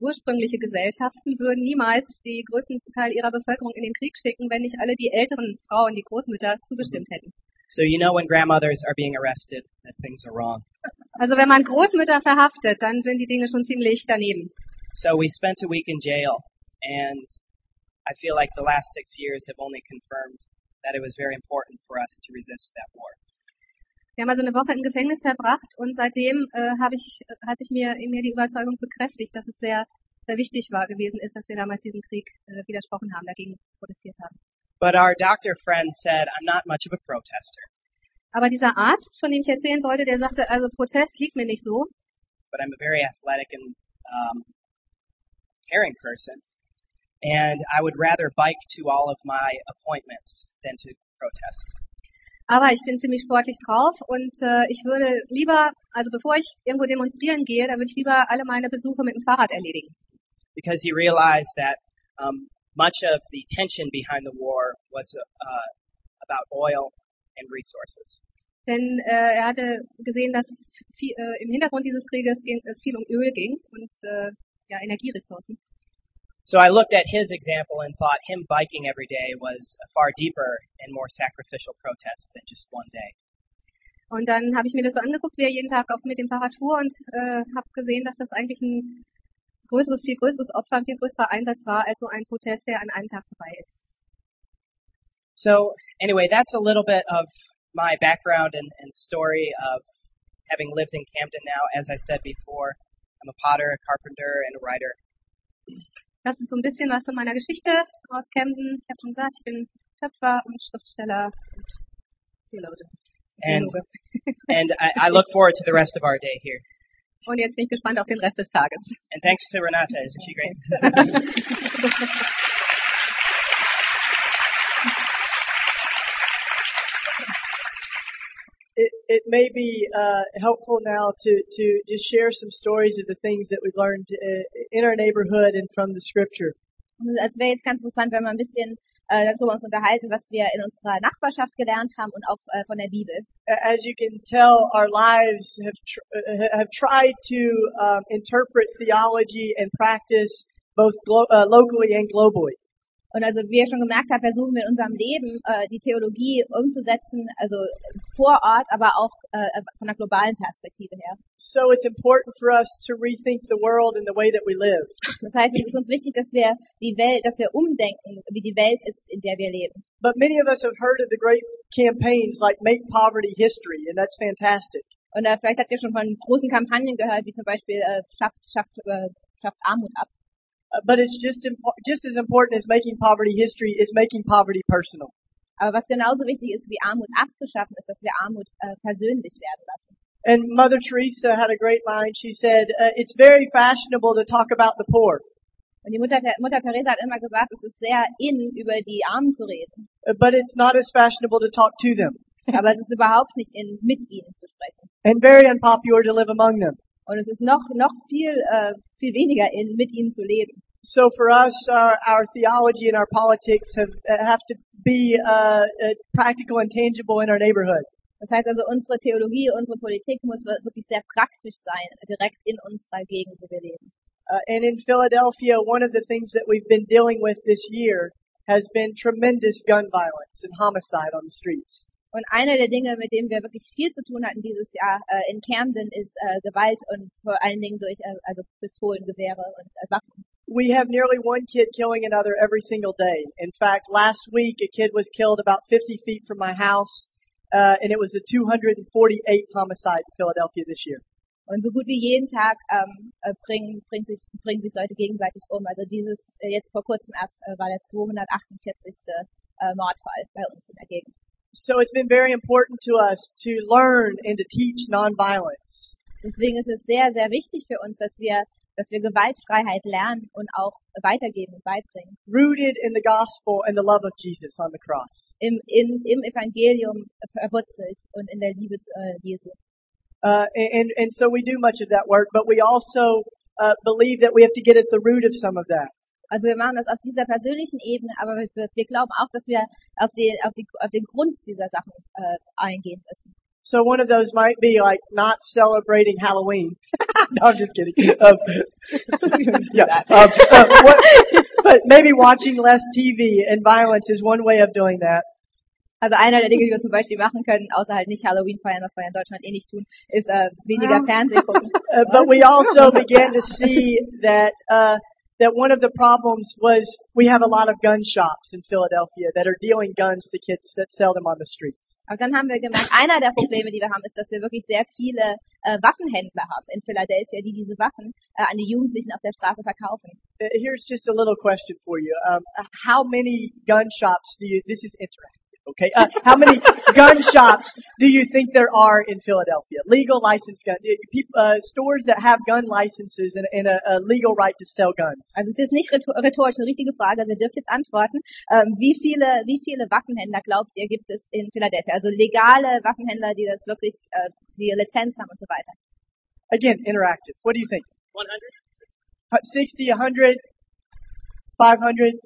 ursprüngliche Gesellschaften würden niemals die größten Teil ihrer Bevölkerung in den Krieg schicken, wenn nicht alle die älteren Frauen, die Großmütter, zugestimmt hätten. So you know when grandmothers are being arrested that things are wrong. Also wenn man Großmütter verhaftet, dann sind die Dinge schon ziemlich daneben. So we spent a week in jail, and I feel like the last six years have only confirmed that it was very important for us to resist that war. Wir haben also eine Woche im Gefängnis verbracht und seitdem äh, habe ich, hat sich mir in mir die Überzeugung bekräftigt, dass es sehr, sehr wichtig war gewesen ist, dass wir damals diesem Krieg äh, widersprochen haben, dagegen protestiert haben. But our doctor friend said, I'm not much of a protester, Aber dieser Arzt, von dem ich erzählen wollte, der sagte, also Protest liegt mir nicht so, but I'm a very athletic and um, caring person, and I would rather bike to all of my appointments than to protest. aber ich bin ziemlich sportlich drauf und äh, ich würde lieber, also bevor ich irgendwo demonstrieren gehe, da würde ich lieber alle meine Besuche mit dem Fahrrad erledigen. because he realized that um, much of the tension behind the war was uh, about oil and resources. Denn äh, er hatte gesehen, dass viel, äh, im Hintergrund dieses Krieges ging, es viel um Öl ging und äh, ja, Energieressourcen. So I looked at his example and thought him biking every day was a far deeper and more sacrificial protest than just one day. Und dann habe ich mir das so angeguckt, wie er jeden Tag auf, mit dem Fahrrad fuhr und äh, habe gesehen, dass das eigentlich ein größeres, viel größeres Opfer, ein viel größerer Einsatz war als so ein Protest, der an einem Tag vorbei ist. So anyway, that's a little bit of my background and, and story of having lived in Camden now. As I said before, I'm a potter, a carpenter, and a writer. Das ist so ein bisschen was von meiner Geschichte aus Camden. Ich habe schon gesagt, ich bin Töpfer und Schriftsteller und Theologe. And, and I, I look forward to the rest of our day here. Und jetzt bin ich gespannt auf den Rest des Tages. And thanks to Renata, isn't she great? It, may be uh, helpful now to, to just share some stories of the things that we learned uh, in our neighborhood and from the scripture. Es wäre jetzt ganz interessant, wenn wir ein bisschen äh, darüber uns unterhalten, was wir in unserer Nachbarschaft gelernt haben und auch äh, von der Bibel. As you can tell, our lives have tr- uh, have tried to um, interpret theology and practice both uh, locally and globally. Und also wie ihr schon gemerkt habt, versuchen wir in unserem Leben äh, die Theologie umzusetzen, also vor Ort, aber auch äh, von einer globalen Perspektive her. So it's important for us to rethink the world and the way that we live. Das heißt, es ist uns wichtig, dass wir die Welt, dass wir umdenken, wie die Welt ist, in der wir leben. But many of us have heard of the great campaigns like Make Poverty History, and that's fantastic. Und äh, vielleicht habt ihr schon von großen Kampagnen gehört, wie zum Beispiel äh, schafft, schafft, äh, schafft Armut ab. Uh, but it's just impo- just as important as making poverty history is making poverty personal. Aber was genauso wichtig ist, wie Armut abzuschaffen, ist, dass wir Armut äh, persönlich werden lassen. And Mother Teresa had a great line. She said, uh, "It's very fashionable to talk about the poor, Und die Mutter, Mutter Teresa hat immer gesagt, es ist sehr in, über die Armen zu reden. uh, but it's not as fashionable to talk to them, Aber es ist überhaupt nicht in, mit ihnen zu sprechen. and very unpopular to live among them." Und es ist noch, noch viel, äh, viel weniger in, mit ihnen zu leben. So for us, our, our theology and our politics have uh, have to be uh, uh, practical and tangible in our neighborhood. Das heißt also, unsere Theologie, unsere Politik muss wir- wirklich sehr praktisch sein, direkt in unserer Gegend, wo wir leben. Uh, and in Philadelphia, one of the things that we've been dealing with this year has been tremendous gun violence and homicide on the streets. Und eine der Dinge, mit denen wir wirklich viel zu tun hatten dieses Jahr äh, in Camden, ist äh, Gewalt und vor allen Dingen durch äh, also Pistolen, Gewehre und äh, Waffen. We have nearly one kid killing another every single day. In fact, last week a kid was killed about 50 feet from my house, uh, and it was the 248th homicide in Philadelphia this year. Und so gut wie jeden Tag ähm, äh, bringen, bringen, sich, bringen sich Leute gegenseitig um. Also dieses, äh, jetzt vor kurzem erst äh, war der 248. Äh, Mordfall bei uns in der Gegend. So it's been very important to us to learn and to teach nonviolence. Deswegen ist es sehr, sehr wichtig für uns, dass wir, dass wir Gewaltfreiheit lernen und auch weitergeben und beibringen. rooted in the gospel and the love of Jesus on the cross. Im, in, im Evangelium verwurzelt und in der Liebe äh, Jesu. Uh, and, and so we do much of that work, but we also uh, believe that we have to get at the root of some of that. Also wir machen das auf dieser persönlichen Ebene, aber wir, wir glauben auch, dass wir auf, die, auf, die, auf den Grund dieser Sachen äh, eingehen müssen. So one of those might be like not celebrating Halloween. no, I'm just kidding. Um, yeah, um, uh, what, but maybe watching less TV and violence is one way of doing that. Also einer der Dinge, die wir zum Beispiel machen können, außer halt nicht Halloween feiern, was wir in Deutschland eh nicht tun, ist äh, weniger Fernsehen gucken. Uh, but we also began to see that uh, that one of the problems was we have a lot of gun shops in Philadelphia that are dealing guns to kids that sell them on the streets. Aber dann haben wir gemerkt, einer der Probleme, die wir haben, ist, dass wir wirklich sehr viele äh, Waffenhändler haben in Philadelphia, die diese Waffen äh, an die Jugendlichen auf der Straße verkaufen. Uh, Here's just a little question for you. Um, how many gun shops do you? This is interactive. Okay. Uh, how many gun shops do you think there are in Philadelphia? Legal licensed gun uh, stores that have gun licenses and, and a, a legal right to sell guns. Also es ist nicht rhetor- rhetorisch eine richtige Frage, also ihr dürft jetzt antworten. Ähm, wie viele, wie viele Waffenhändler glaubt ihr gibt es in Philadelphia? Also legale Waffenhändler, die das wirklich, äh, die Lizenz haben und so weiter. Again, interactive. What do you think? 100? Uh, 60, 100, 500,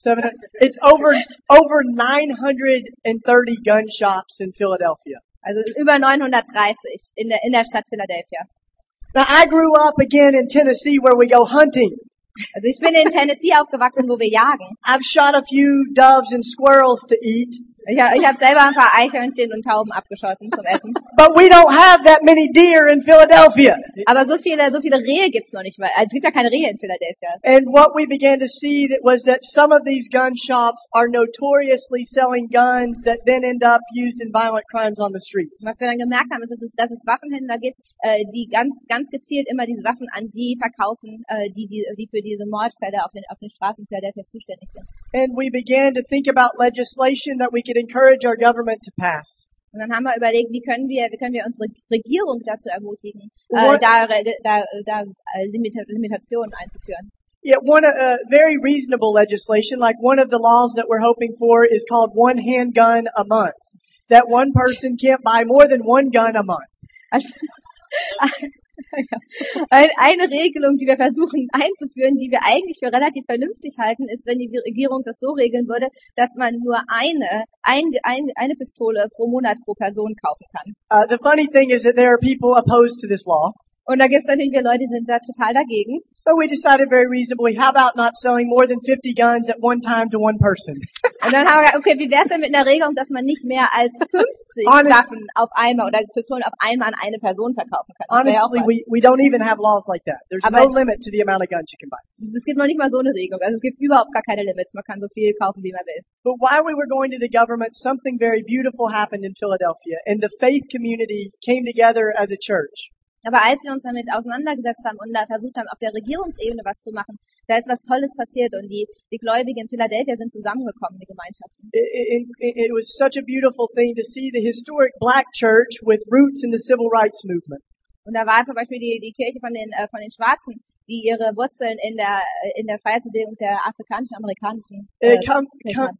700. It's over, over 930 gun shops in Philadelphia. Also über 930 in der, in der Stadt Philadelphia. Now I grew up again in Tennessee where we go hunting. Also ich bin in Tennessee aufgewachsen, wo wir jagen. I've shot a few doves and squirrels to eat, Ich, hab- ich habe selber ein paar Eichhörnchen und Tauben abgeschossen zum Essen. but we don't have that many deer in Philadelphia. Aber so viele, so viele Rehe gibt's noch nicht mal. Also es gibt ja keine Rehe in Philadelphia. And what we began to see that was that some of these gun shops are notoriously selling guns that then end up used in violent crimes on the streets. Was wir dann gemerkt haben, ist, dass es, dass es Waffenhändler gibt, äh, die ganz, ganz gezielt immer diese Waffen an die verkaufen, äh, die, die, die für diese Mordfälle auf den, auf den Straßen Philadelphias zuständig sind. And we began to think about legislation that we could encourage our government to pass. Und dann haben wir überlegt, wie können wir, wie können wir unsere Regierung dazu ermutigen, äh, da, da, da äh, Limita Limitationen einzuführen. Yet one uh, very reasonable legislation, like one of the laws that we're hoping for, is called one handgun a month. That one person can't buy more than one gun a month. Ein- Eine Regelung, die wir versuchen einzuführen, die wir eigentlich für relativ vernünftig halten, ist, wenn die Regierung das so regeln würde, dass man nur eine, ein, ein, eine Pistole pro Monat pro Person kaufen kann. Uh, the funny thing is that there are people opposed to this law. Und da gibt es natürlich wieder Leute, die sind da total dagegen. So we decided very reasonably, how about not selling more than 50 guns at one time to one person? Und dann haben wir gesagt, okay, wie wäre es denn mit einer Regelung, dass man nicht mehr als 50 Honest- Waffen auf einmal oder Pistolen auf einmal an eine Person verkaufen kann? Honestly, we, we don't even have laws like that. There's Aber- no limit to the amount of guns you can buy. Es gibt noch nicht mal so eine Regelung. Also es gibt überhaupt gar keine Limits. Man kann so viel kaufen, wie man will. But while we were going to the government, something very beautiful happened in Philadelphia and the faith community came together as a church. Aber als wir uns damit auseinandergesetzt haben und da versucht haben, auf der Regierungsebene was zu machen, da ist was Tolles passiert und die, die Gläubigen in Philadelphia sind zusammengekommen, die Gemeinschaften. It, it, it was such a beautiful thing to see the historic black church with roots in the civil rights movement. Und da war zum Beispiel die, die Kirche von den, äh, von den Schwarzen, die ihre Wurzeln in der, äh, in der Freiheitsbewegung der afrikanischen, amerikanischen Äh, äh, come, come.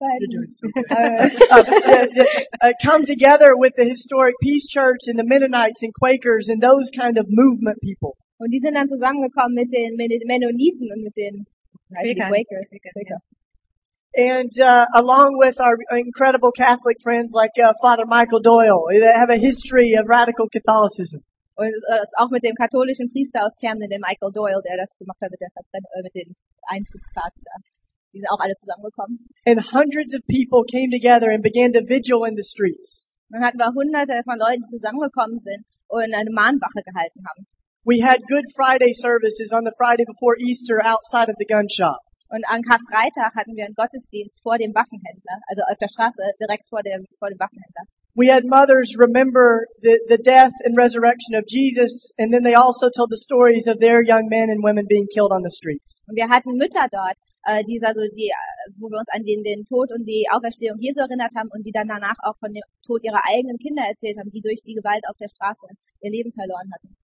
You're doing uh, uh, uh, come together with the historic Peace Church and the Mennonites and Quakers and those kind of movement people. Und die sind dann zusammengekommen mit den, Mennoniten und mit den. Quakers. Quaker, Quaker. And uh, along with our incredible Catholic friends like uh, Father Michael Doyle, that have a history of radical Catholicism. Und äh, auch mit dem katholischen Priester aus Camden, dem Michael Doyle, der das gemacht hat mit, der Verbrenn äh, mit den Einzugskarten da. Die sind auch alle zusammengekommen. And hundreds of people came together and began to vigil in the streets. Dann hatten wir hunderte von Leuten, die zusammengekommen sind und eine Mahnwache gehalten haben. We had Good Friday services on the Friday before Easter outside of the gun shop. Und an Karfreitag hatten wir einen Gottesdienst vor dem Waffenhändler, also auf der Straße direkt vor dem, vor dem Waffenhändler. We had mothers remember the, the death and resurrection of Jesus, and then they also told the stories of their young men and women being killed on the streets. Und wir hatten Mütter dort, äh, die also die, äh, wo wir uns an den, den Tod und die Auferstehung Jesu erinnert haben und die dann danach auch von dem Tod ihrer eigenen Kinder erzählt haben, die durch die Gewalt auf der Straße ihr Leben verloren hatten.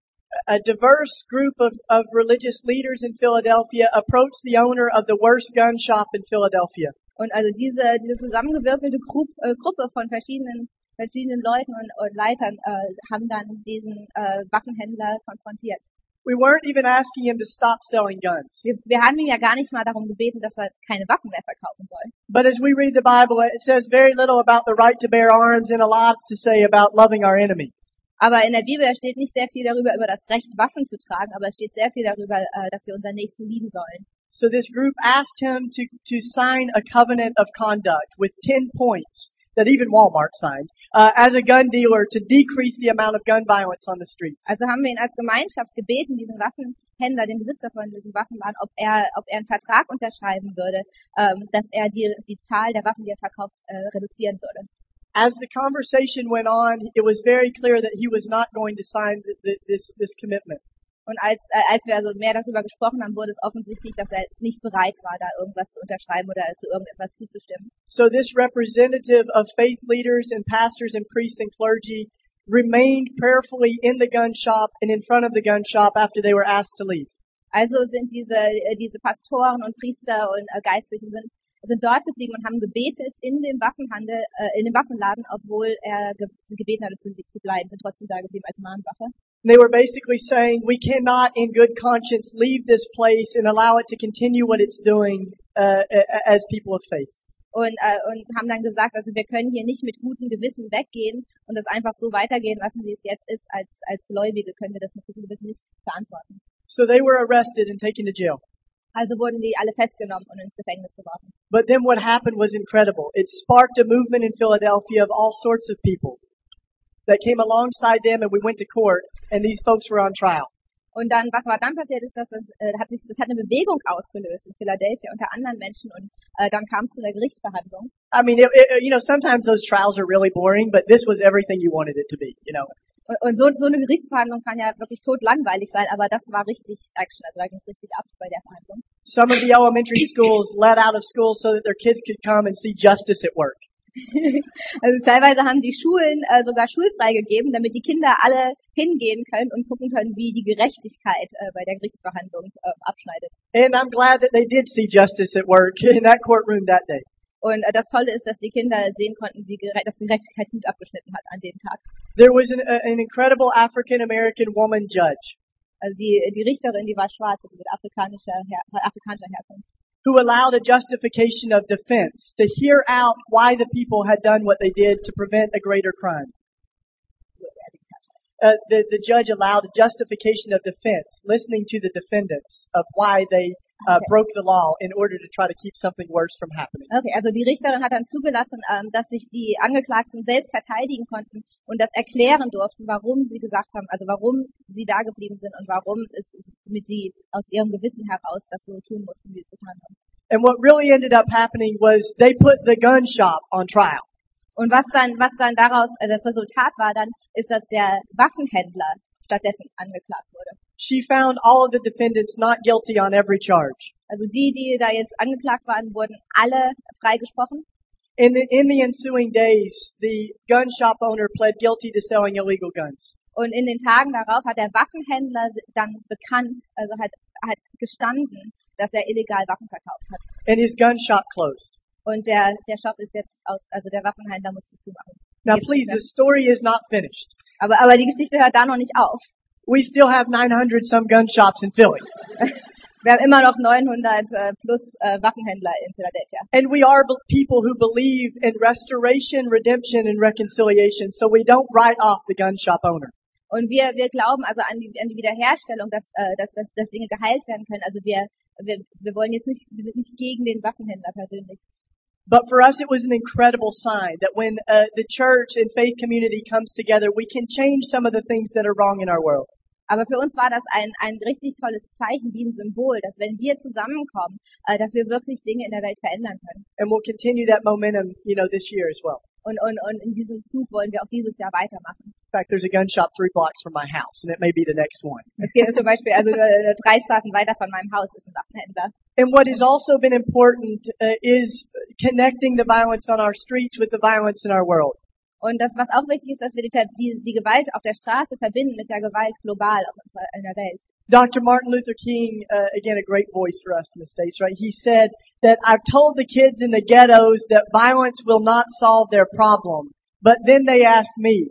A diverse group of, of religious leaders in Philadelphia approached the owner of the worst gun shop in Philadelphia. Und also diese, diese zusammengewürfelte Gru äh, Gruppe von verschiedenen, verschiedenen Leuten und, und Leitern äh, haben dann diesen äh, Waffenhändler konfrontiert. We weren't even asking him to stop selling guns. Wir, wir haben ihn ja gar nicht mal darum gebeten, dass er keine Waffen mehr verkaufen soll. But as we read the Bible, it says very little about the right to bear arms and a lot to say about loving our enemy. Aber in der Bibel steht nicht sehr viel darüber, über das Recht, Waffen zu tragen, aber es steht sehr viel darüber, äh, dass wir unseren Nächsten lieben sollen. So this group asked him to, to sign a covenant of conduct with 10 points that even Walmart signed uh, as a gun dealer to decrease the amount of gun violence on the streets. Also haben wir ihn als Gemeinschaft gebeten, diesen Waffenhändler, den Besitzer von diesem Waffenladen, ob er, ob er einen Vertrag unterschreiben würde, ähm, dass er die, die Zahl der Waffen, die er verkauft, äh, reduzieren würde. As the conversation went on, it was very clear that he was not going to sign th th this, this commitment. Und als, äh, als wir also mehr darüber gesprochen haben, wurde es offensichtlich, dass er nicht bereit war, da irgendwas zu unterschreiben oder zu irgendetwas zuzustimmen. So this representative of faith leaders and pastors and priests and clergy remained prayerfully in the gun shop and in front of the gun shop after they were asked to leave. Also sind diese, äh, diese Pastoren und Priester und äh, Geistlichen sind, sind dort geblieben und haben gebetet in dem Waffenhandel, äh, in dem Waffenladen, obwohl er gebeten hatte, zu, zu bleiben, sind trotzdem da geblieben als Mahnwache. And they were basically saying, we cannot in good conscience leave this place and allow it to continue what it's doing uh, as people of faith. Und, äh, und haben dann gesagt, also wir können hier nicht mit gutem Gewissen weggehen und das einfach so weitergehen lassen, wie es jetzt ist. Als, als Gläubige können wir das mit gutem Gewissen nicht verantworten. So they were arrested and taken to jail. Also wurden die alle festgenommen und ins Gefängnis geworfen. But then what happened was incredible. It sparked a movement in Philadelphia of all sorts of people that came alongside them and we went to court and these folks were on trial. Und dann, was war dann passiert, ist, dass es, äh, hat sich, das hat eine Bewegung ausgelöst in Philadelphia unter anderen Menschen und äh, dann kam es zu einer Gerichtsverhandlung. I mean, it, it, you know, sometimes those trials are really boring, but this was everything you wanted it to be, you know. Und, und so, so eine Gerichtsverhandlung kann ja wirklich totlangweilig sein, aber das war richtig Action, also da ging es richtig ab bei der Verhandlung. Some of the elementary schools let out of school so that their kids could come and see justice at work. Also teilweise haben die Schulen äh, sogar schulfrei gegeben, damit die Kinder alle hingehen können und gucken können, wie die Gerechtigkeit äh, bei der Gerichtsverhandlung äh, abschneidet. And I'm glad that they did see justice at work in that courtroom that day. Und äh, das Tolle ist, dass die Kinder sehen konnten, wie gere dass Gerechtigkeit gut abgeschnitten hat an dem Tag. There was an, an incredible African American woman judge Also die, die Richterin, die war schwarz, also mit afrikanischer, Her afrikanischer Herkunft. Who allowed a justification of defense to hear out why the people had done what they did to prevent a greater crime. Uh, the, the judge allowed a justification of defense, listening to the defendants of why they uh, Okay. broke the law in order to try to keep something worse from happening. Okay, also die Richterin hat dann zugelassen, ähm, dass sich die Angeklagten selbst verteidigen konnten und das erklären durften, warum sie gesagt haben, also warum sie da geblieben sind und warum es mit sie aus ihrem Gewissen heraus das so tun mussten, wie sie es getan haben. And what really ended up happening was they put the gun shop on trial. Und was dann, was dann daraus, also das Resultat war dann, ist, dass der Waffenhändler stattdessen angeklagt wurde. She found all of the defendants not guilty on every charge. Also die, die da jetzt angeklagt waren, wurden alle freigesprochen. In the, in the ensuing days, the gun shop owner pled guilty to selling illegal guns. Und in den Tagen darauf hat der Waffenhändler dann bekannt, also hat, hat gestanden, dass er illegal Waffen verkauft hat. And his gun shop closed. Und der, der Shop ist jetzt aus, also der Waffenhändler musste zumachen. Now Gibt's please, the story is not finished. Aber, aber die Geschichte hört da noch nicht auf. We still have 900 some gun shops in Philly. Wir haben immer noch 900 äh, plus äh, Waffenhändler in Philadelphia. And we are people who believe in restoration, redemption, and reconciliation. So we don't write off the gun shop owner. Und wir, wir glauben also an die, an die Wiederherstellung, dass, äh, dass, dass, dass Dinge geheilt werden können. Also wir, Wir, wir wollen jetzt nicht, wir sind nicht gegen den Waffenhändler persönlich. But for us, it was an incredible sign that when uh, the church and faith community comes together, we can change some of the things that are wrong in our world. Aber für uns war das ein, ein richtig tolles Zeichen, wie ein Symbol, dass wenn wir zusammenkommen, äh, dass wir wirklich Dinge in der Welt verändern können. And we'll continue that momentum, you know, this year as well. Und, und, und in diesem Zug wollen wir auch dieses Jahr weitermachen. In fact, there's a gun shop three blocks from my house, and it may be the next one. Es geht zum Beispiel, also äh, drei Straßen weiter von meinem Haus ist ein Waffenhändler. And what has also been important uh, is connecting the violence on our streets with the violence in our world. Und das, was auch wichtig ist, dass wir die, die, die Gewalt auf der Straße verbinden mit der Gewalt global auf unserer, in der Welt. Dr. Martin Luther King, uh, again, a great voice for us in the States, right? He said that I've told the kids in the ghettos that violence will not solve their problem. But then they ask me,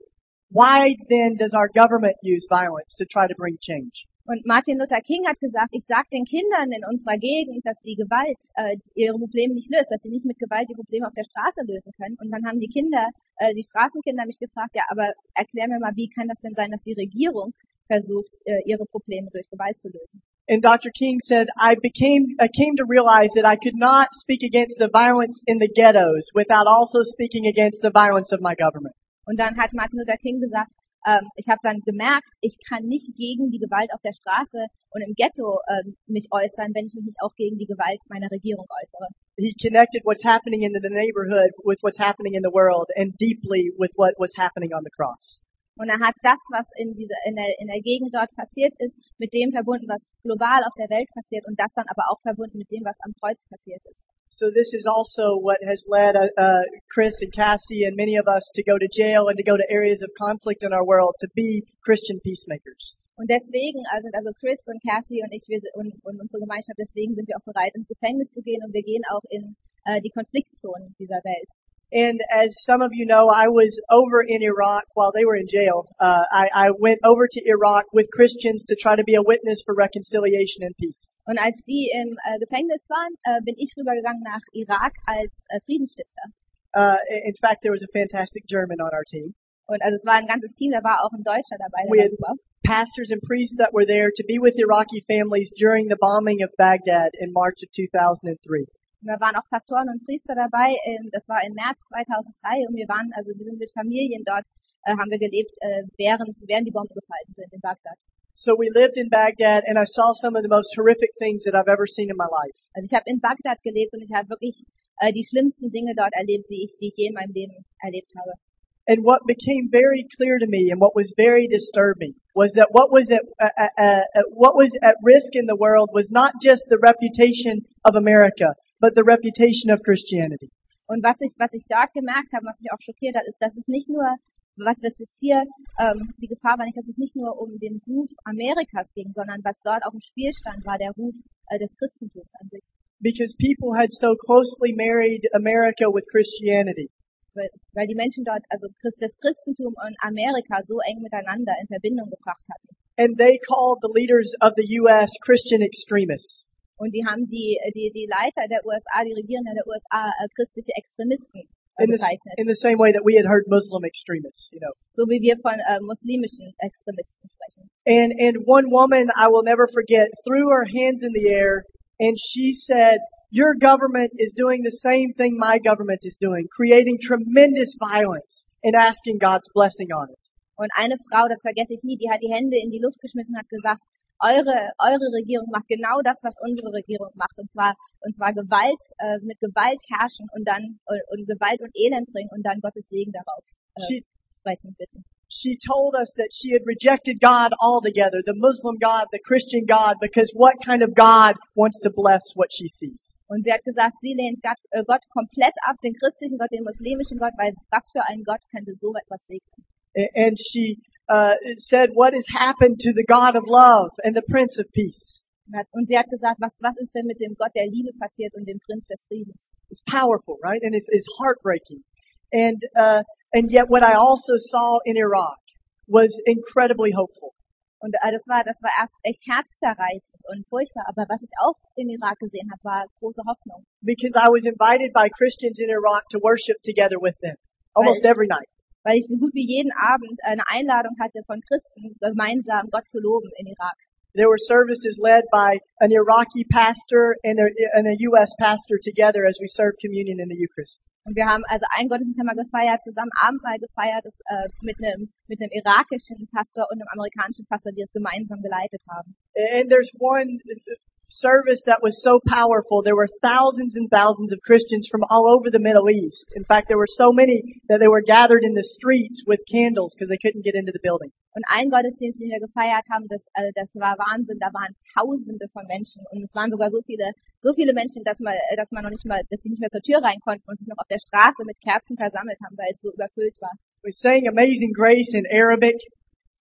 why then does our government use violence to try to bring change? Und Martin Luther King hat gesagt, ich sage den Kindern in unserer Gegend, dass die Gewalt äh, ihre Probleme nicht löst, dass sie nicht mit Gewalt die Probleme auf der Straße lösen können. Und dann haben die Kinder, äh, die Straßenkinder mich gefragt, ja, aber erklär mir mal, wie kann das denn sein, dass die Regierung versucht, äh, ihre Probleme durch Gewalt zu lösen? And Dr. King said, I became, I came to realize that I could not speak against the violence in the ghettos without also speaking against the violence of my government. Und dann hat Martin Luther King gesagt, ähm, ich habe dann gemerkt, ich kann nicht gegen die Gewalt auf der Straße und im Ghetto ähm, mich äußern, wenn ich mich nicht auch gegen die Gewalt meiner Regierung äußere. He connected what's happening in the neighborhood with what's happening in the world and deeply with what was happening on the cross. Und er hat das, was in dieser in der, in der Gegend dort passiert ist, mit dem verbunden, was global auf der Welt passiert und das dann aber auch verbunden mit dem, was am Kreuz passiert ist. So this is also what has led uh, uh, Chris and Cassie and many of us to go to jail and to go to areas of conflict in our world to be Christian peacemakers. Und deswegen also sind also Chris und Cassie und ich wir und, und unsere Gemeinschaft, deswegen sind wir auch bereit, ins Gefängnis zu gehen und wir gehen auch in äh, die Konfliktzonen dieser Welt. And as some of you know, I was over in Iraq while they were in jail. Uh, I, I went over to Iraq with Christians to try to be a witness for reconciliation and peace. Und als die im äh, Gefängnis waren, äh, bin ich rübergegangen nach Irak als äh, Friedensstifter. Uh, in fact, there was a fantastic German on our team. Und also es war ein ganzes Team, da war auch ein Deutscher dabei, der We war super. pastors and priests that were there to be with Iraqi families during the bombing of Baghdad in March of 2003. Und da waren auch Pastoren und Priester dabei. Ähm, das war im März 2003 und wir waren, also wir sind mit Familien dort, äh, haben wir gelebt, äh, während, während die Bomben gefallen sind in Bagdad. So we lived in Baghdad and I saw some of the most horrific things that I've ever seen in my life. Also ich habe in Bagdad gelebt und ich habe wirklich äh, die schlimmsten Dinge dort erlebt, die ich, die ich je in meinem Leben erlebt habe. And what became very clear to me and what was very disturbing was that what was at, uh, uh, uh, what was at risk in the world was not just the reputation of America, but the reputation of Christianity. Und was ich, was ich dort gemerkt habe, was mich auch schockiert hat, ist, dass es nicht nur, was jetzt hier, ähm, die Gefahr war nicht, dass es nicht nur um den Ruf Amerikas ging, sondern was dort auf dem Spiel stand, war der Ruf äh, des Christentums an sich. Because people had so closely married America with Christianity. Weil, weil die Menschen dort, also das Christentum und Amerika so eng miteinander in Verbindung gebracht hatten. And they called the leaders of the U.S. Christian extremists. Und die haben die, die, die Leiter der USA, die Regierenden der USA, äh, christliche Extremisten äh, In bezeichnet. in the same way that we had heard Muslim extremists, you know. So wie wir von äh, muslimischen Extremisten sprechen. And, and one woman I will never forget threw her hands in the air and she said, your government is doing the same thing my government is doing, creating tremendous violence and asking God's blessing on it. Und eine Frau, das vergesse ich nie, die hat die Hände in die Luft geschmissen und hat gesagt, eure, eure Regierung macht genau das, was unsere Regierung macht. Und zwar, und zwar Gewalt, äh, mit Gewalt herrschen und dann, und, und Gewalt und Elend bringen und dann Gottes Segen darauf äh, She, sprechen bitten. she told us that she had rejected God altogether, the Muslim God, the Christian God, because what kind of God wants to bless what she sees? Und sie hat gesagt, sie lehnt Gott, äh, Gott komplett ab, den christlichen Gott, den muslimischen Gott, weil was für ein Gott könnte so etwas segnen? And she uh, said, what has happened to the God of love and the Prince of Peace? Und, sie hat gesagt, was, was ist denn mit dem Gott der Liebe passiert und dem Prinz des Friedens? It's powerful, right? And it's, it's heartbreaking. And, uh, and yet what I also saw in Iraq was incredibly hopeful. Und äh, das war, das war erst echt herzzerreißend und furchtbar. Aber was ich auch in Irak gesehen habe, war große Hoffnung. Because I was invited by Christians in Iraq to worship together with them almost every night. Weil ich so gut wie jeden Abend eine Einladung hatte von Christen, gemeinsam Gott zu loben in Irak. There were services led by an Iraqi pastor and a, and a U.S. pastor together as we served communion in the Eucharist. Und wir haben also einen Gottesdienst haben wir gefeiert, zusammen Abendmahl gefeiert, das, äh, mit einem mit einem irakischen Pastor und einem amerikanischen Pastor, die es gemeinsam geleitet haben. And there's one service that was so powerful. There were thousands and thousands of Christians from all over the Middle East. In fact, there were so many that they were gathered in the streets with candles because they couldn't get into the building. Und ein Gottesdienst, den wir gefeiert haben, das, äh, das war Wahnsinn. Da waren Tausende von Menschen und es waren sogar so viele, so viele Menschen, dass man, äh, dass man noch nicht mal, dass sie nicht mehr zur Tür rein konnten und sich noch auf der Straße mit Kerzen versammelt haben, weil es so überfüllt war. We sang Amazing Grace in Arabic.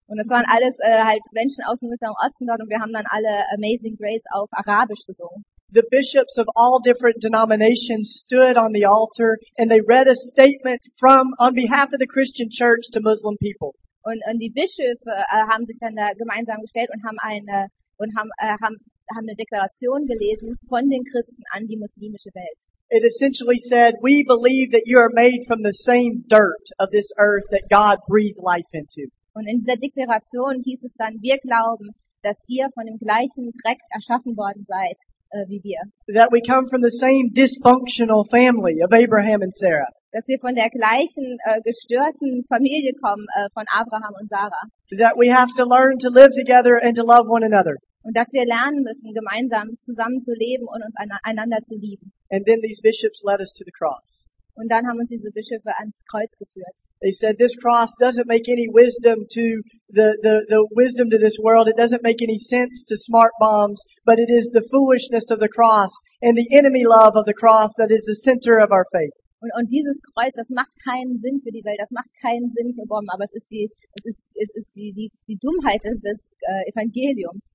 Und es waren alles äh, halt Menschen aus dem Mittleren Osten dort und wir haben dann alle Amazing Grace auf Arabisch gesungen. The bishops of all different denominations stood on the altar and they read a statement from, on behalf of the Christian church to Muslim people. Und, und die Bischöfe äh, haben sich dann da gemeinsam gestellt und haben eine und haben, äh, haben, haben eine Deklaration gelesen von den Christen an die muslimische Welt. It essentially said, we believe that you are made from the same dirt of this earth that God breathed life into. Und in dieser Deklaration hieß es dann, wir glauben, dass ihr von dem gleichen Dreck erschaffen worden seid äh, wie wir. That we come from the same dysfunctional family of Abraham and Sarah. Dass wir von der gleichen äh, gestörten Familie kommen äh, von Abraham und Sarah. That we have to learn to live together and to love one another. Und dass wir lernen müssen, gemeinsam zusammen zu leben und uns einander zu lieben. And then these bishops led us to the cross. Und dann haben uns diese Bischöfe ans Kreuz geführt. They said this cross doesn't make any wisdom to the, the, the wisdom to this world. It doesn't make any sense to smart bombs, but it is the foolishness of the cross and the enemy love of the cross that is the center of our faith. Und, und dieses Kreuz, das macht keinen Sinn für die Welt, das macht keinen Sinn für Bomben, aber es ist die, es ist, es ist die, die, die Dummheit des, des äh, Evangeliums.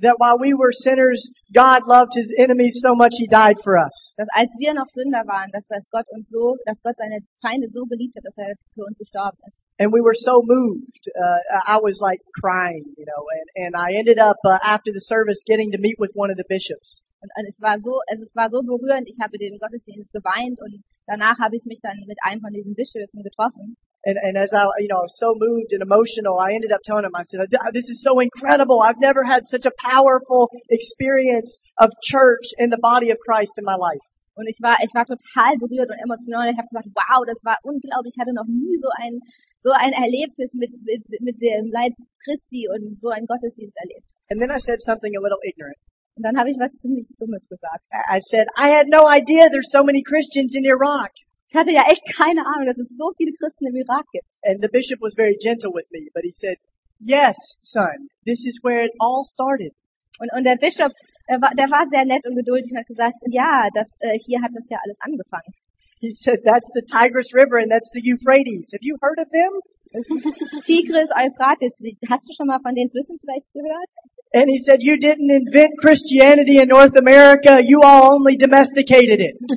That while we were sinners, God loved his enemies so much he died for us. Dass als wir noch Sünder waren, dass, Gott uns so, dass Gott seine Feinde so geliebt hat, dass er für uns gestorben ist. And we were so moved. Uh, I was like crying, you know, and, and I ended up uh, after the service getting to meet with one of the bishops. Und, und es war so, es, es war so berührend. Ich habe den Gottesdienst geweint und danach habe ich mich dann mit einem von diesen Bischöfen getroffen. And, and as I, you know, I was so moved and emotional, I ended up telling him, I said, this is so incredible. I've never had such a powerful experience of church in the body of Christ in my life. Und ich war, ich war total berührt und emotional. Ich habe gesagt, wow, das war unglaublich. Ich hatte noch nie so ein, so ein Erlebnis mit, mit, mit dem Leib Christi und so einen Gottesdienst erlebt. And then I said something a little ignorant. Und dann habe ich was ziemlich Dummes gesagt. I said, I had no idea there's so many Christians in Iraq. Ich hatte ja echt keine Ahnung, dass es so viele Christen im Irak gibt. And the bishop was very gentle with me, but he said, yes, son, this is where it all started. Und, und der Bischof, der war, der war sehr nett und geduldig und hat gesagt, ja, das, äh, hier hat das ja alles angefangen. He said, that's the Tigris River and that's the Euphrates. Have you heard of them? Das ist Tigris, Euphrates. Hast du schon mal von den Flüssen vielleicht gehört? And he said, you didn't invent Christianity in North America, you all only domesticated it.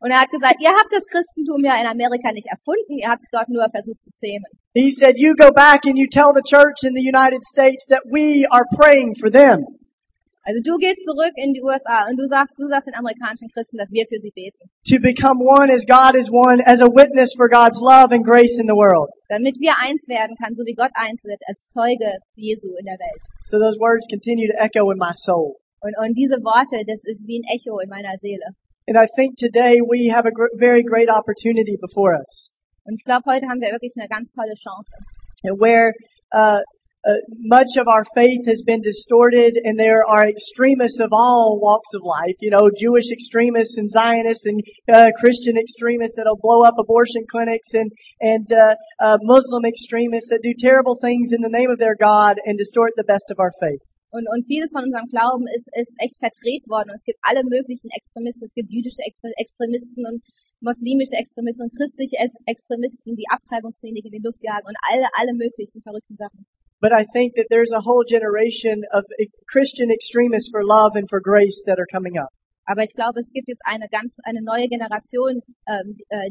Und er hat gesagt, ihr habt das Christentum ja in Amerika nicht erfunden, ihr habt es dort nur versucht zu zähmen. He said, you go back and you tell the church in the United States that we are praying for them. Also du gehst zurück in die USA und du sagst, du sagst den amerikanischen Christen, dass wir für sie beten. To become one as God is one, as a witness for God's love and grace in the world. Damit wir eins werden kann, so wie Gott eins wird, als Zeuge Jesu in der Welt. So those words continue to echo in my soul. Und, und diese Worte, das ist wie ein Echo in meiner Seele. And I think today we have a gr- very great opportunity before us. Und ich glaube, heute haben wir wirklich eine ganz tolle Chance. and where uh, uh, much of our faith has been distorted, and there are extremists of all walks of life. You know, Jewish extremists and Zionists and uh, Christian extremists that'll blow up abortion clinics, and and uh, uh, Muslim extremists that do terrible things in the name of their God and distort the best of our faith. Und, und vieles von unserem Glauben ist, ist echt verdreht worden. Und es gibt alle möglichen Extremisten. Es gibt jüdische Extre- Extremisten und muslimische Extremisten und christliche Ex- Extremisten, die Abtreibungsklinik in die Luft jagen und alle, alle möglichen verrückten Sachen. But I think that there's a whole generation of e- Christian extremists for love and for grace that are coming up. Aber ich glaube, es gibt jetzt eine ganz, eine neue Generation, ähm, die, äh,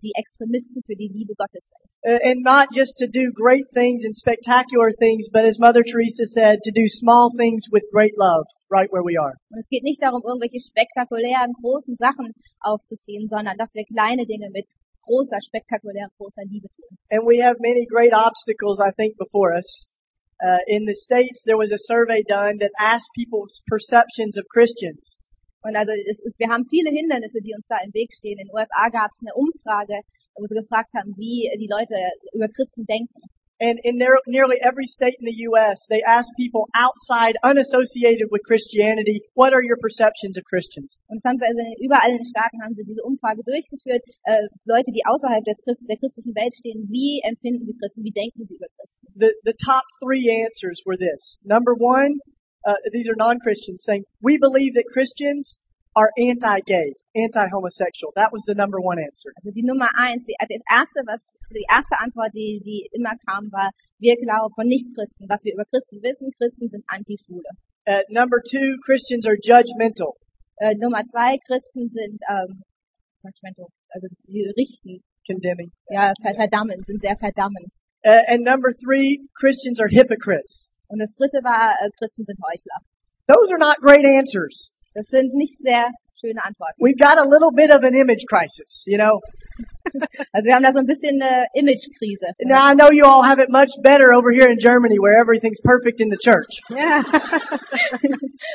die, Extremisten für die Liebe Gottes sind. And not just to do great things and spectacular things, but as Mother Teresa said, to do small things with great love right where we are. Und es geht nicht darum, irgendwelche spektakulären, großen Sachen aufzuziehen, sondern dass wir kleine Dinge mit großer, spektakulärer, großer Liebe tun. And we have many great obstacles, I think, before us. Uh, in the States, there was a survey done that asked people's perceptions of Christians. Und also es ist, wir haben viele Hindernisse, die uns da im Weg stehen. In den USA gab es eine Umfrage, wo sie gefragt haben, wie die Leute über Christen denken. And in near, nearly every state in the U.S., they ask people outside, unassociated with Christianity, what are your perceptions of Christians? Und haben sie also in, überall in den Staaten haben sie diese Umfrage durchgeführt. Äh, Leute, die außerhalb des Christ, der christlichen Welt stehen, wie empfinden sie Christen? Wie denken sie über Christen? The, the top three answers were this. Number one, uh, these are non-Christians saying, we believe that Christians are anti-gay, anti-homosexual. That was the number one answer. Also die Nummer eins, die, das erste, was die erste Antwort, die, die immer kam, war: Wir glauben von Nichtchristen, was wir über Christen wissen. Christen sind Anti-Schwule. Uh, number two, Christians are judgmental. Äh, Nummer zwei, Christen sind ähm, judgmental, also die richten, condemning. ja, ver verdammen, sind sehr verdammend. Uh, and number three, Christians are hypocrites. Und das dritte war, äh, Christen sind Heuchler. Those are not great answers. Das sind nicht sehr schöne Antworten. We've got a little bit of an image crisis, you know. Also wir haben da so ein bisschen eine Imagekrise. Now I know you all have it much better over here in Germany where everything's perfect in the church. Ja.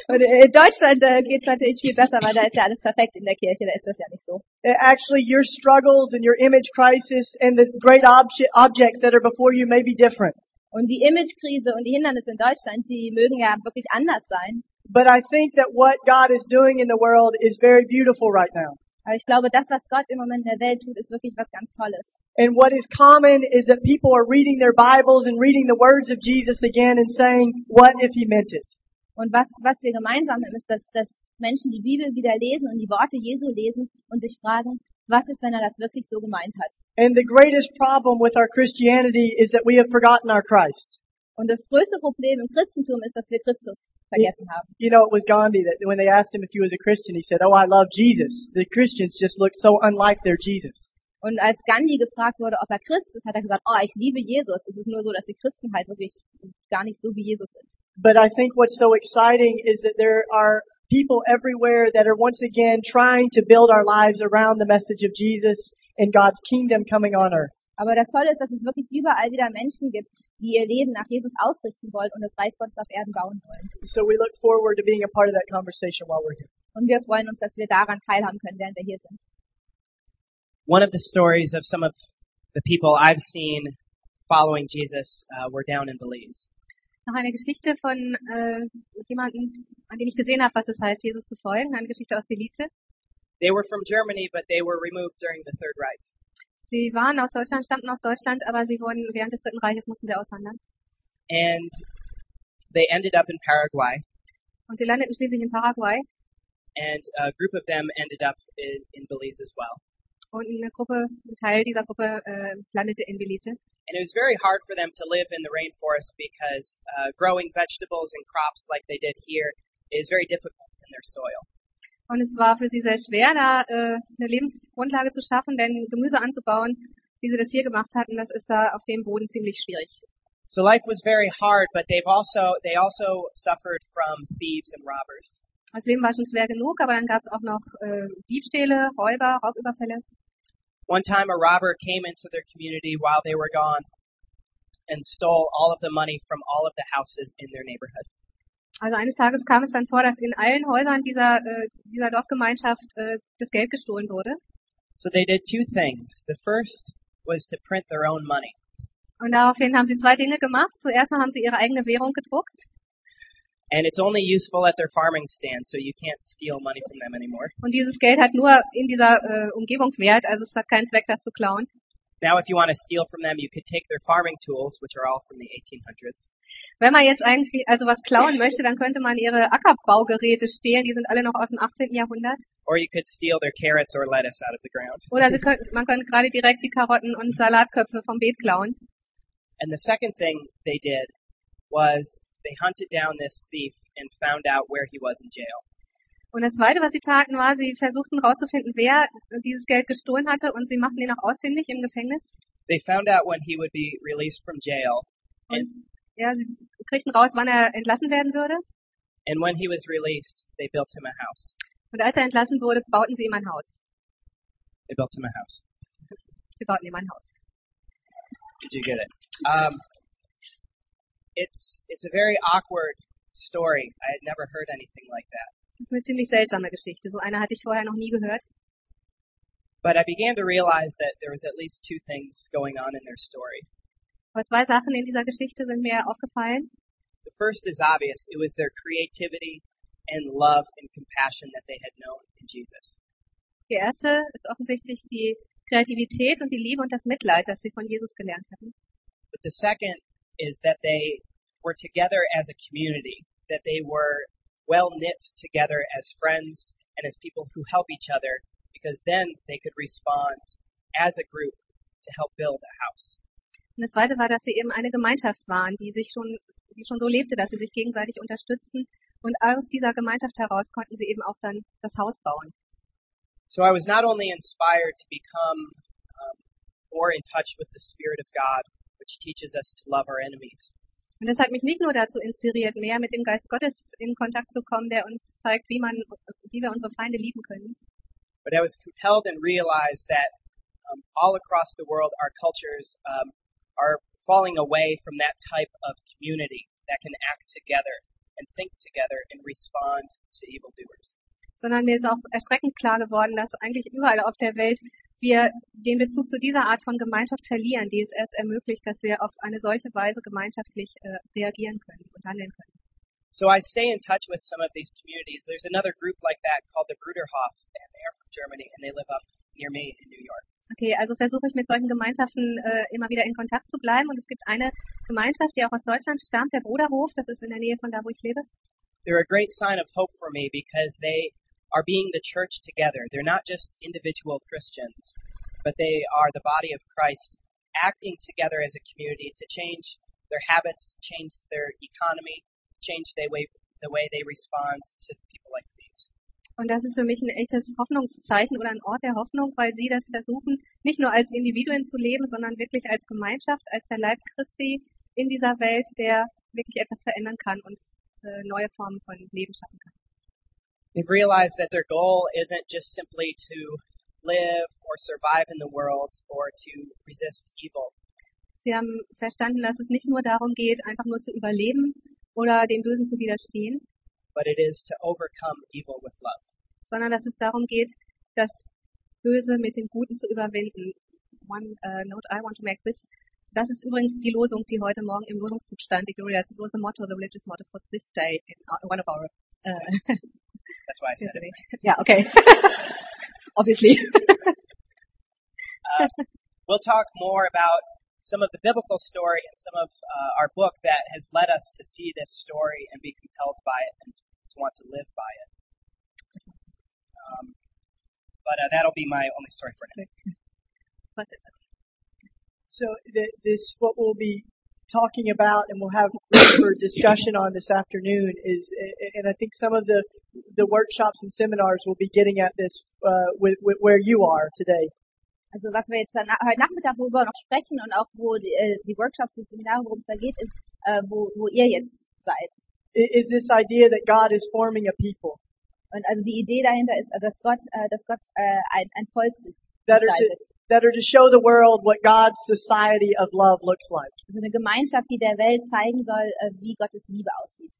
Und in Deutschland äh, geht's natürlich viel besser, weil da ist ja alles perfekt in der Kirche, da ist das ja nicht so. Uh, Actually, your struggles and your image crisis and the great obje- objects that are before you may be different. Und die Imagekrise und die Hindernisse in Deutschland, die mögen ja wirklich anders sein. But I think that what God is doing in the world is very beautiful right now. Aber ich glaube, das, was Gott im Moment in der Welt tut, ist wirklich was ganz Tolles. And what is common is that people are reading their Bibles and reading the words of Jesus again and saying, what if he meant it? Und was, was wir gemeinsam haben, ist, dass, dass Menschen die Bibel wieder lesen und die Worte Jesu lesen und sich fragen, was ist, wenn er das wirklich so gemeint hat? And the greatest problem with our Christianity is that we have forgotten our Christ. Und das größte Problem im Christentum ist, dass wir Christus vergessen haben. You know, it was Gandhi that when they asked him if he was a Christian, he said, Oh, I love Jesus. The Christians just look so unlike their Jesus. Und als Gandhi gefragt wurde, ob er Christ ist, hat er gesagt, oh, ich liebe Jesus. Es ist nur so, dass die Christen halt wirklich gar nicht so wie Jesus sind. But I think what's so exciting is that there are people everywhere that are once again trying to build our lives around the message of Jesus and God's kingdom coming on earth. Aber das Tolle ist, dass es wirklich überall wieder Menschen gibt, die ihr Leben nach Jesus ausrichten wollen und das Reich Gottes auf Erden bauen wollen. So we look forward to being a part of that conversation while we're here. Und wir freuen uns, dass wir daran teilhaben können, während wir hier sind. One of the stories of some of the people I've seen following Jesus uh, were down in Belize. Noch eine Geschichte von äh, jemandem, an dem ich gesehen habe, was es heißt, Jesus zu folgen. Eine Geschichte aus Belize. They were from Germany, but they were removed during the Third Reich. Sie waren aus Deutschland, stammten aus Deutschland, aber sie wurden während des Dritten Reiches mussten sie auswandern. And they ended up in Paraguay, Und sie landeten schließlich in Paraguay and a group of them ended up in, in Belize as well. und eine Gruppe, ein Teil dieser Gruppe äh, landete in Belize. And it was very hard for them to live in the rainforest because uh, growing vegetables and crops like they did here is very difficult in their soil. Und es war für sie sehr schwer, da äh, eine Lebensgrundlage zu schaffen, denn Gemüse anzubauen, wie sie das hier gemacht hatten, das ist da auf dem Boden ziemlich schwierig. So life was very hard, but they've also they also suffered from thieves and robbers. Das Leben war schon schwer genug, aber dann gab es auch noch äh, Diebstähle, Räuber, Raubüberfälle. One time, a robber came into their community while they were gone and stole all of the money from all of the houses in their neighborhood. Also eines Tages kam es dann vor, dass in allen Häusern dieser, äh, dieser Dorfgemeinschaft äh, das Geld gestohlen wurde. So they did two things. The first was to print their own money. Und daraufhin haben sie zwei Dinge gemacht. Zuerst mal haben sie ihre eigene Währung gedruckt. And it's only useful at their farming stand, so you can't steal money from them anymore. Und dieses Geld hat nur in dieser äh, Umgebung Wert, also es hat keinen Zweck, das zu klauen. Now, if you want to steal from them, you could take their farming tools, which are all from the 1800s, Wenn man jetzt eigentlich also was klauen möchte, dann könnte man ihre Ackerbaugeräte stehlen, die sind alle noch aus dem 18. Jahrhundert. or you could steal their carrots or lettuce out of the ground. Oder sie können, man könnte gerade direkt die Karotten und Salatköpfe vom Beet klauen. And the second thing they did was they hunted down this thief and found out where he was in jail. Und das Zweite, was sie taten, war, sie versuchten herauszufinden, wer dieses Geld gestohlen hatte und sie machten ihn auch ausfindig im Gefängnis. They found out when he would be released from jail, Und ja, sie kriegten raus, wann er entlassen werden würde. and when he was released, they built him a house. Und als er entlassen wurde, bauten sie ihm ein Haus. They built him a house. Sie bauten ihm ein Haus. Did you get it? Um, it's it's a very awkward story. I had never heard anything like that. Das ist eine ziemlich seltsame Geschichte. So eine hatte ich vorher noch nie gehört. But I began to realize that there was at least two things going on in their story. Aber zwei Sachen in dieser Geschichte sind mir aufgefallen. The first is obvious. It was their creativity and love and compassion that they had known in Jesus. Die erste ist offensichtlich die Kreativität und die Liebe und das Mitleid, das sie von Jesus gelernt hatten. But the second is that they were together as a community, that they were well knit together as friends and as people who help each other, because then they could respond as a group to help build a house. Und das zweite war, dass sie eben eine Gemeinschaft waren, die sich schon, die schon so lebte, dass sie sich gegenseitig unterstützten. Und aus dieser Gemeinschaft heraus konnten sie eben auch dann das Haus bauen. So I was not only inspired to become um, more in touch with the Spirit of God, which teaches us to love our enemies, Und das hat mich nicht nur dazu inspiriert, mehr mit dem Geist Gottes in Kontakt zu kommen, der uns zeigt, wie man, wie wir unsere Feinde lieben können. but I was compelled and realized that um, all across the world, our cultures um, are falling away from that type of community that can act together and think together and respond to evildoers. Sondern mir ist auch erschreckend klar geworden, dass eigentlich überall auf der Welt wir den Bezug zu dieser Art von Gemeinschaft verlieren, die es erst ermöglicht, dass wir auf eine solche Weise gemeinschaftlich äh, reagieren können und handeln können. So I stay in touch with some of these communities. There's another group like that called the Bruderhof, and they are from Germany, and they live up near me in New York. Okay, also versuche ich mit solchen Gemeinschaften äh, immer wieder in Kontakt zu bleiben. Und es gibt eine Gemeinschaft, die auch aus Deutschland stammt, der Bruderhof. Das ist in der Nähe von da, wo ich lebe. They're a great sign of hope for me because they are being the church together. They're not just individual Christians, but they are the body of Christ acting together as a community to change their habits, change their economy, change the way, the way they respond to people like these. Und das ist für mich ein echtes Hoffnungszeichen oder ein Ort der Hoffnung, weil sie das versuchen, nicht nur als Individuen zu leben, sondern wirklich als Gemeinschaft, als der Leib Christi in dieser Welt, der wirklich etwas verändern kann und äh, neue Formen von Leben schaffen kann. They've realized that their goal isn't just simply to live or survive in the world or to resist evil, Sie haben verstanden, dass es nicht nur darum geht, einfach nur zu überleben oder dem Bösen zu widerstehen, but it is to overcome evil with love. sondern dass es darum geht, das Böse mit dem Guten zu überwinden. One uh, note I want to make this. Das ist übrigens die Losung, die heute Morgen im Losungsbuch stand. Gloria, das was the motto, the religious motto for this day in one of our. Uh, That's why I said it. yeah, okay. Obviously. We'll talk more about some of the biblical story and some of uh, our book that has led us to see this story and be compelled by it and to, to want to live by it. Um, but uh, that'll be my only story for now. What's it? So th- this, what we'll be talking about and we'll have for discussion on this afternoon is, and I think some of the, the workshops and seminars will be getting at this, uh, with, with where you are today. Also was wir jetzt dann heute Nachmittag worüber noch sprechen und auch wo die, äh, die Workshops, die Seminare, worum es da geht, ist, äh, wo, wo ihr jetzt seid. Is this idea that God is forming a people Und also die Idee dahinter ist, dass Gott, äh, dass Gott äh, ein, ein Volk sich that are to, gestaltet. That are to show the world what God's society of love looks like. Also eine Gemeinschaft, die der Welt zeigen soll, äh, wie Gottes Liebe aussieht.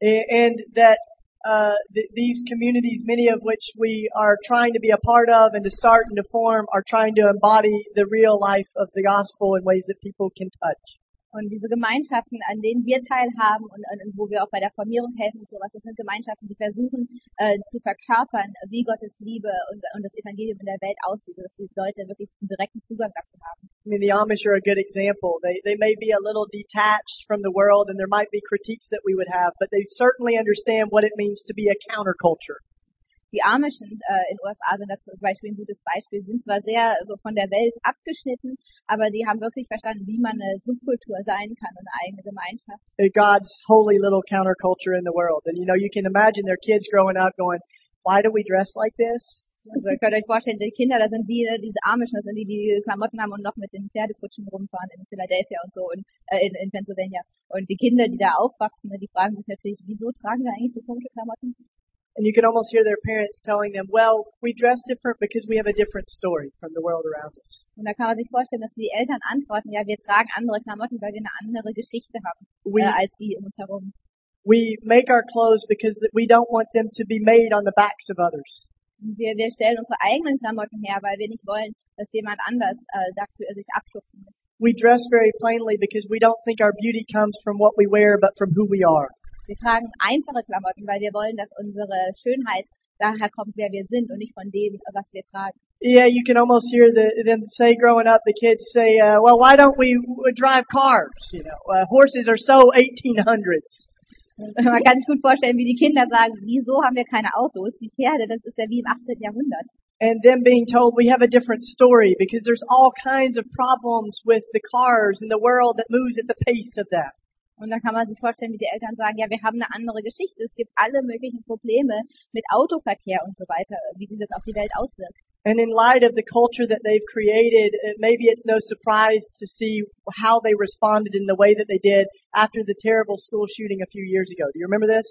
And that, uh, th- these communities, many of which we are trying to be a part of and to start and to form, are trying to embody the real life of the gospel in ways that people can touch. Und diese Gemeinschaften, an denen wir teilhaben und, und, wo wir auch bei der Formierung helfen und sowas, das sind Gemeinschaften, die versuchen äh, zu verkörpern, wie Gottes Liebe und, und das Evangelium in der Welt aussieht, sodass die Leute wirklich einen direkten Zugang dazu haben. I mean, the Amish are a good example. They, they may be a little detached from the world and there might be critiques that we would have, but they certainly understand what it means to be a counterculture. Die Amischen äh, in den USA sind da zum Beispiel ein gutes Beispiel, sind zwar sehr so von der Welt abgeschnitten, aber die haben wirklich verstanden, wie man eine Subkultur sein kann und eine eigene Gemeinschaft. God's holy little counterculture in the world. And you know, you can imagine their kids growing up going, why do we dress like this? Also ihr könnt euch vorstellen, die Kinder, das sind die, diese Amischen, das sind die, die Klamotten haben und noch mit den Pferdekutschen rumfahren in Philadelphia und so und äh, in, in Pennsylvania. Und die Kinder, die da aufwachsen, ne, die fragen sich natürlich, wieso tragen wir eigentlich so komische Klamotten? And you can almost hear their parents telling them, well, we dress different because we have a different story from the world around us. Und da kann man sich vorstellen, dass die Eltern antworten, ja, wir tragen andere Klamotten, weil wir eine andere Geschichte haben We, äh, als die um uns herum. we make our clothes because we don't want them to be made on the backs of others. Wir, wir stellen unsere eigenen Klamotten her, weil wir nicht wollen, dass jemand anders äh, dafür sich abschupfen muss. We dress very plainly because we don't think our beauty comes from what we wear, but from who we are. Wir tragen einfache Klamotten, weil wir wollen, dass unsere Schönheit daher kommt, wer wir sind und nicht von dem, was wir tragen. Yeah, you can almost hear the, them say growing up, the kids say, uh, well, why don't we drive cars? You know, uh, horses are so 1800s. Man kann sich gut vorstellen, wie die Kinder sagen, wieso haben wir keine Autos? Die Pferde, das ist ja wie im 18. Jahrhundert. And them being told we have a different story because there's all kinds of problems with the cars and the world that moves at the pace of that. Und dann kann man sich vorstellen, wie die Eltern sagen, ja, wir haben eine andere Geschichte. Es gibt alle möglichen Probleme mit Autoverkehr und so weiter, wie dieses auf die Welt auswirkt. And in light of the culture that they've created, uh, maybe it's no surprise to see how they responded in the way that they did after the terrible school shooting a few years ago. Do you remember this?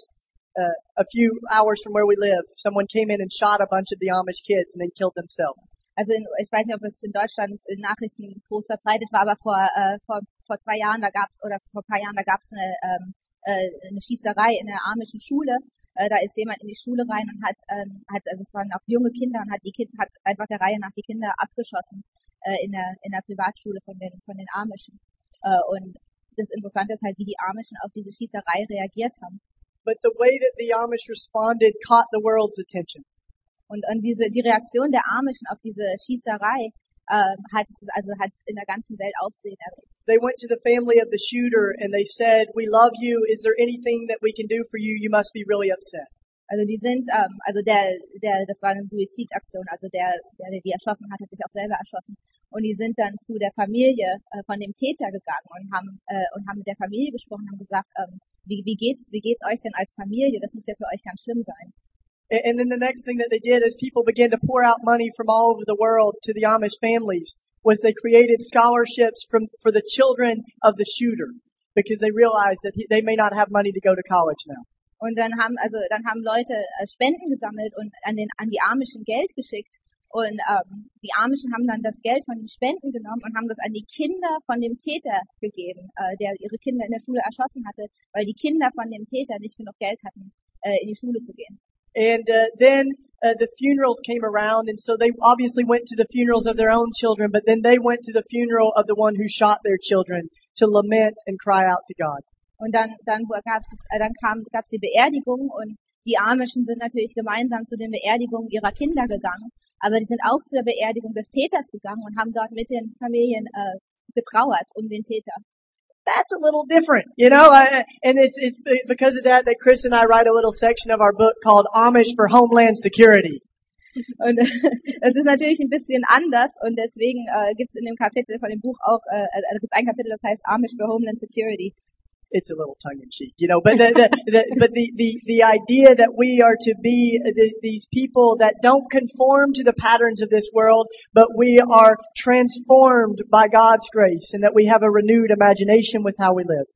Uh, a few hours from where we live, someone came in and shot a bunch of the Amish kids and then killed themselves. Also in, ich weiß nicht, ob es in Deutschland in Nachrichten groß verbreitet war, aber vor, äh, vor, vor zwei Jahren, da gab's oder vor ein paar Jahren, da gab's eine, ähm, äh, eine Schießerei in der amischen Schule. Äh, da ist jemand in die Schule rein und hat, ähm, hat, also es waren auch junge Kinder und hat die Kinder, hat einfach der Reihe nach die Kinder abgeschossen äh, in der in der Privatschule von den von den Amischen. Äh, und das Interessante ist halt, wie die Amischen auf diese Schießerei reagiert haben. But the way that the Amish responded caught the world's attention. Und, und diese, die Reaktion der Amischen auf diese Schießerei ähm, hat, also hat in der ganzen Welt Aufsehen erregt. They went to the family of the shooter and they said, we love you. Is there anything that we can do for you? You must be really upset. Also die sind, ähm, also der, der, das war eine Suizidaktion, also der, der, der die erschossen hat, hat sich auch selber erschossen. Und die sind dann zu der Familie äh, von dem Täter gegangen und haben äh, und haben mit der Familie gesprochen, haben gesagt, ähm, wie, wie geht's, wie geht's euch denn als Familie? Das muss ja für euch ganz schlimm sein. And, then the next thing that they did is people began to pour out money from all over the world to the Amish families was they created scholarships from, for the children of the shooter because they realized that he, they may not have money to go to college now. Und dann haben, also dann haben Leute äh, Spenden gesammelt und an den an die Amischen Geld geschickt. Und ähm, die Amischen haben dann das Geld von den Spenden genommen und haben das an die Kinder von dem Täter gegeben, äh, der ihre Kinder in der Schule erschossen hatte, weil die Kinder von dem Täter nicht genug Geld hatten, äh, in die Schule zu gehen. And uh, then uh, the funerals came around, and so they obviously went to the funerals of their own children, but then they went to the funeral of the one who shot their children to lament and cry out to God. Und dann, dann gab's, äh, dann kam, gab's die Beerdigung und die Amischen sind natürlich gemeinsam zu den Beerdigungen ihrer Kinder gegangen, aber die sind auch zur Beerdigung des Täters gegangen und haben dort mit den Familien äh, getrauert um den Täter. That's a little different, you know, uh, and it's, it's because of that that Chris and I write a little section of our book called Amish for Homeland Security. Und es ist natürlich ein bisschen anders und deswegen äh, gibt es in dem Kapitel von dem Buch auch, äh, ein Kapitel, das heißt Amish for Homeland Security. It's a little tongue in cheek, you know, but the, the, the but the, the, the idea that we are to be the, these people that don't conform to the patterns of this world, but we are transformed by God's grace and that we have a renewed imagination with how we live.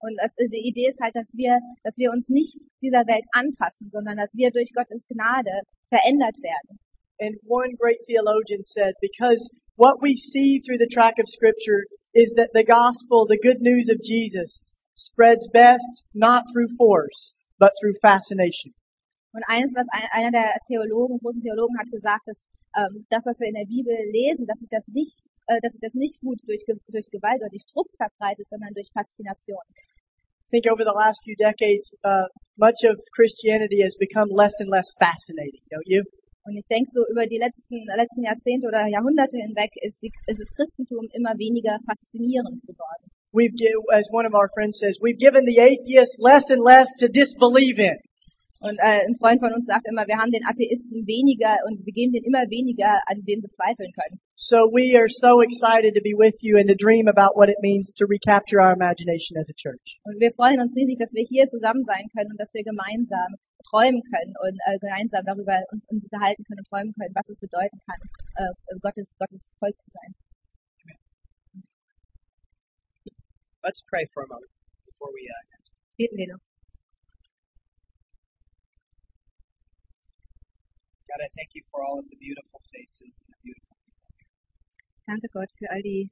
Und das, die Idee ist halt, dass wir, dass wir uns nicht dieser Welt anpassen, sondern dass wir durch Gottes Gnade verändert werden. And one great theologian said, because what we see through the track of scripture is that the gospel, the good news of Jesus, spreads best not through force, but through fascination. Und eines, was ein, einer der Theologen, großen Theologen hat gesagt, dass ähm, das, was wir in der Bibel lesen, dass sich das nicht, äh, dass sich das nicht gut durch, durch Gewalt oder durch Druck verbreitet, sondern durch Faszination. I think over the last few decades, uh, much of Christianity has become less and less fascinating, don't you? Und ich denke, so über die letzten, letzten Jahrzehnte oder Jahrhunderte hinweg ist, die, ist das Christentum immer weniger faszinierend geworden. We've, gi- as one of our friends says, we've given the atheists less and less to disbelieve in. Und äh, ein Freund von uns sagt immer, wir haben den Atheisten weniger und wir geben denen immer weniger, an dem sie zweifeln können. So we are so excited to be with you and to dream about what it means to recapture our imagination as a church. Und wir freuen uns riesig, dass wir hier zusammen sein können und dass wir gemeinsam träumen können und äh, gemeinsam darüber uns, uns unterhalten können und träumen können, was es bedeuten kann, äh, Gottes, Gottes Volk zu sein. Let's pray for a moment before we uh, end. Noch. God, I thank you for all of the beautiful faces and the beautiful people here. Danke Gott für all die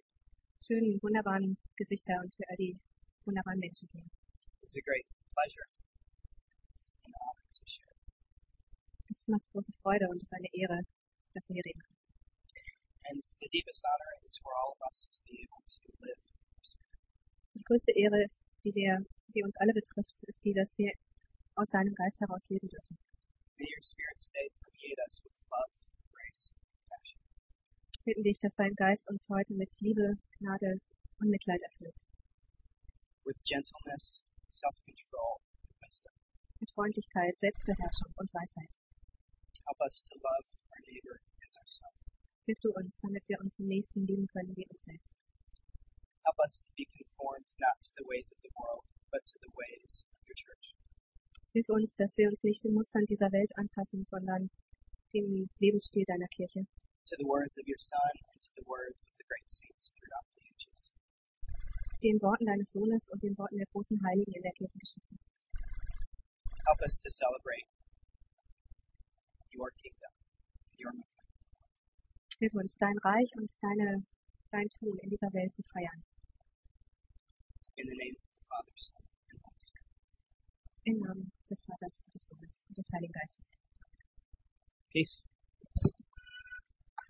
schönen, wunderbaren Gesichter und für all die wunderbaren Menschen hier. It's a great pleasure and honor to share. Es macht große Freude und es ist eine Ehre, dass wir hier reden können. And the deepest honor is for all of us to be able to live größte Ehre, die wir, die uns alle betrifft, ist die, dass wir aus deinem Geist heraus leben dürfen. May your spirit today permeate us with love, grace, and compassion. Wir bitten dich, dass dein Geist uns heute mit Liebe, Gnade und Mitleid erfüllt. with gentleness, self control, and wisdom. Mit Freundlichkeit, Selbstbeherrschung und Weisheit. Help us to love our neighbor as ourselves. Hilf du uns, damit wir unseren Nächsten lieben können wie uns selbst. Help us to be conformed not to the ways of the world, but to the ways of your church. Hilf uns, dass wir uns nicht den Mustern dieser Welt anpassen, sondern dem Lebensstil deiner Kirche. To the words of your Son and to the words of the great saints throughout the ages. Den Worten deines Sohnes und den Worten der großen Heiligen in der Kirchengeschichte. Help us to celebrate your kingdom, your movement. Hilf uns, dein Reich und deine, dein Tun in dieser Welt zu feiern. In the name of the Father, Son, and Holy Spirit. Im Namen des Vaters und des Sohnes und des Heiligen Geistes. Peace.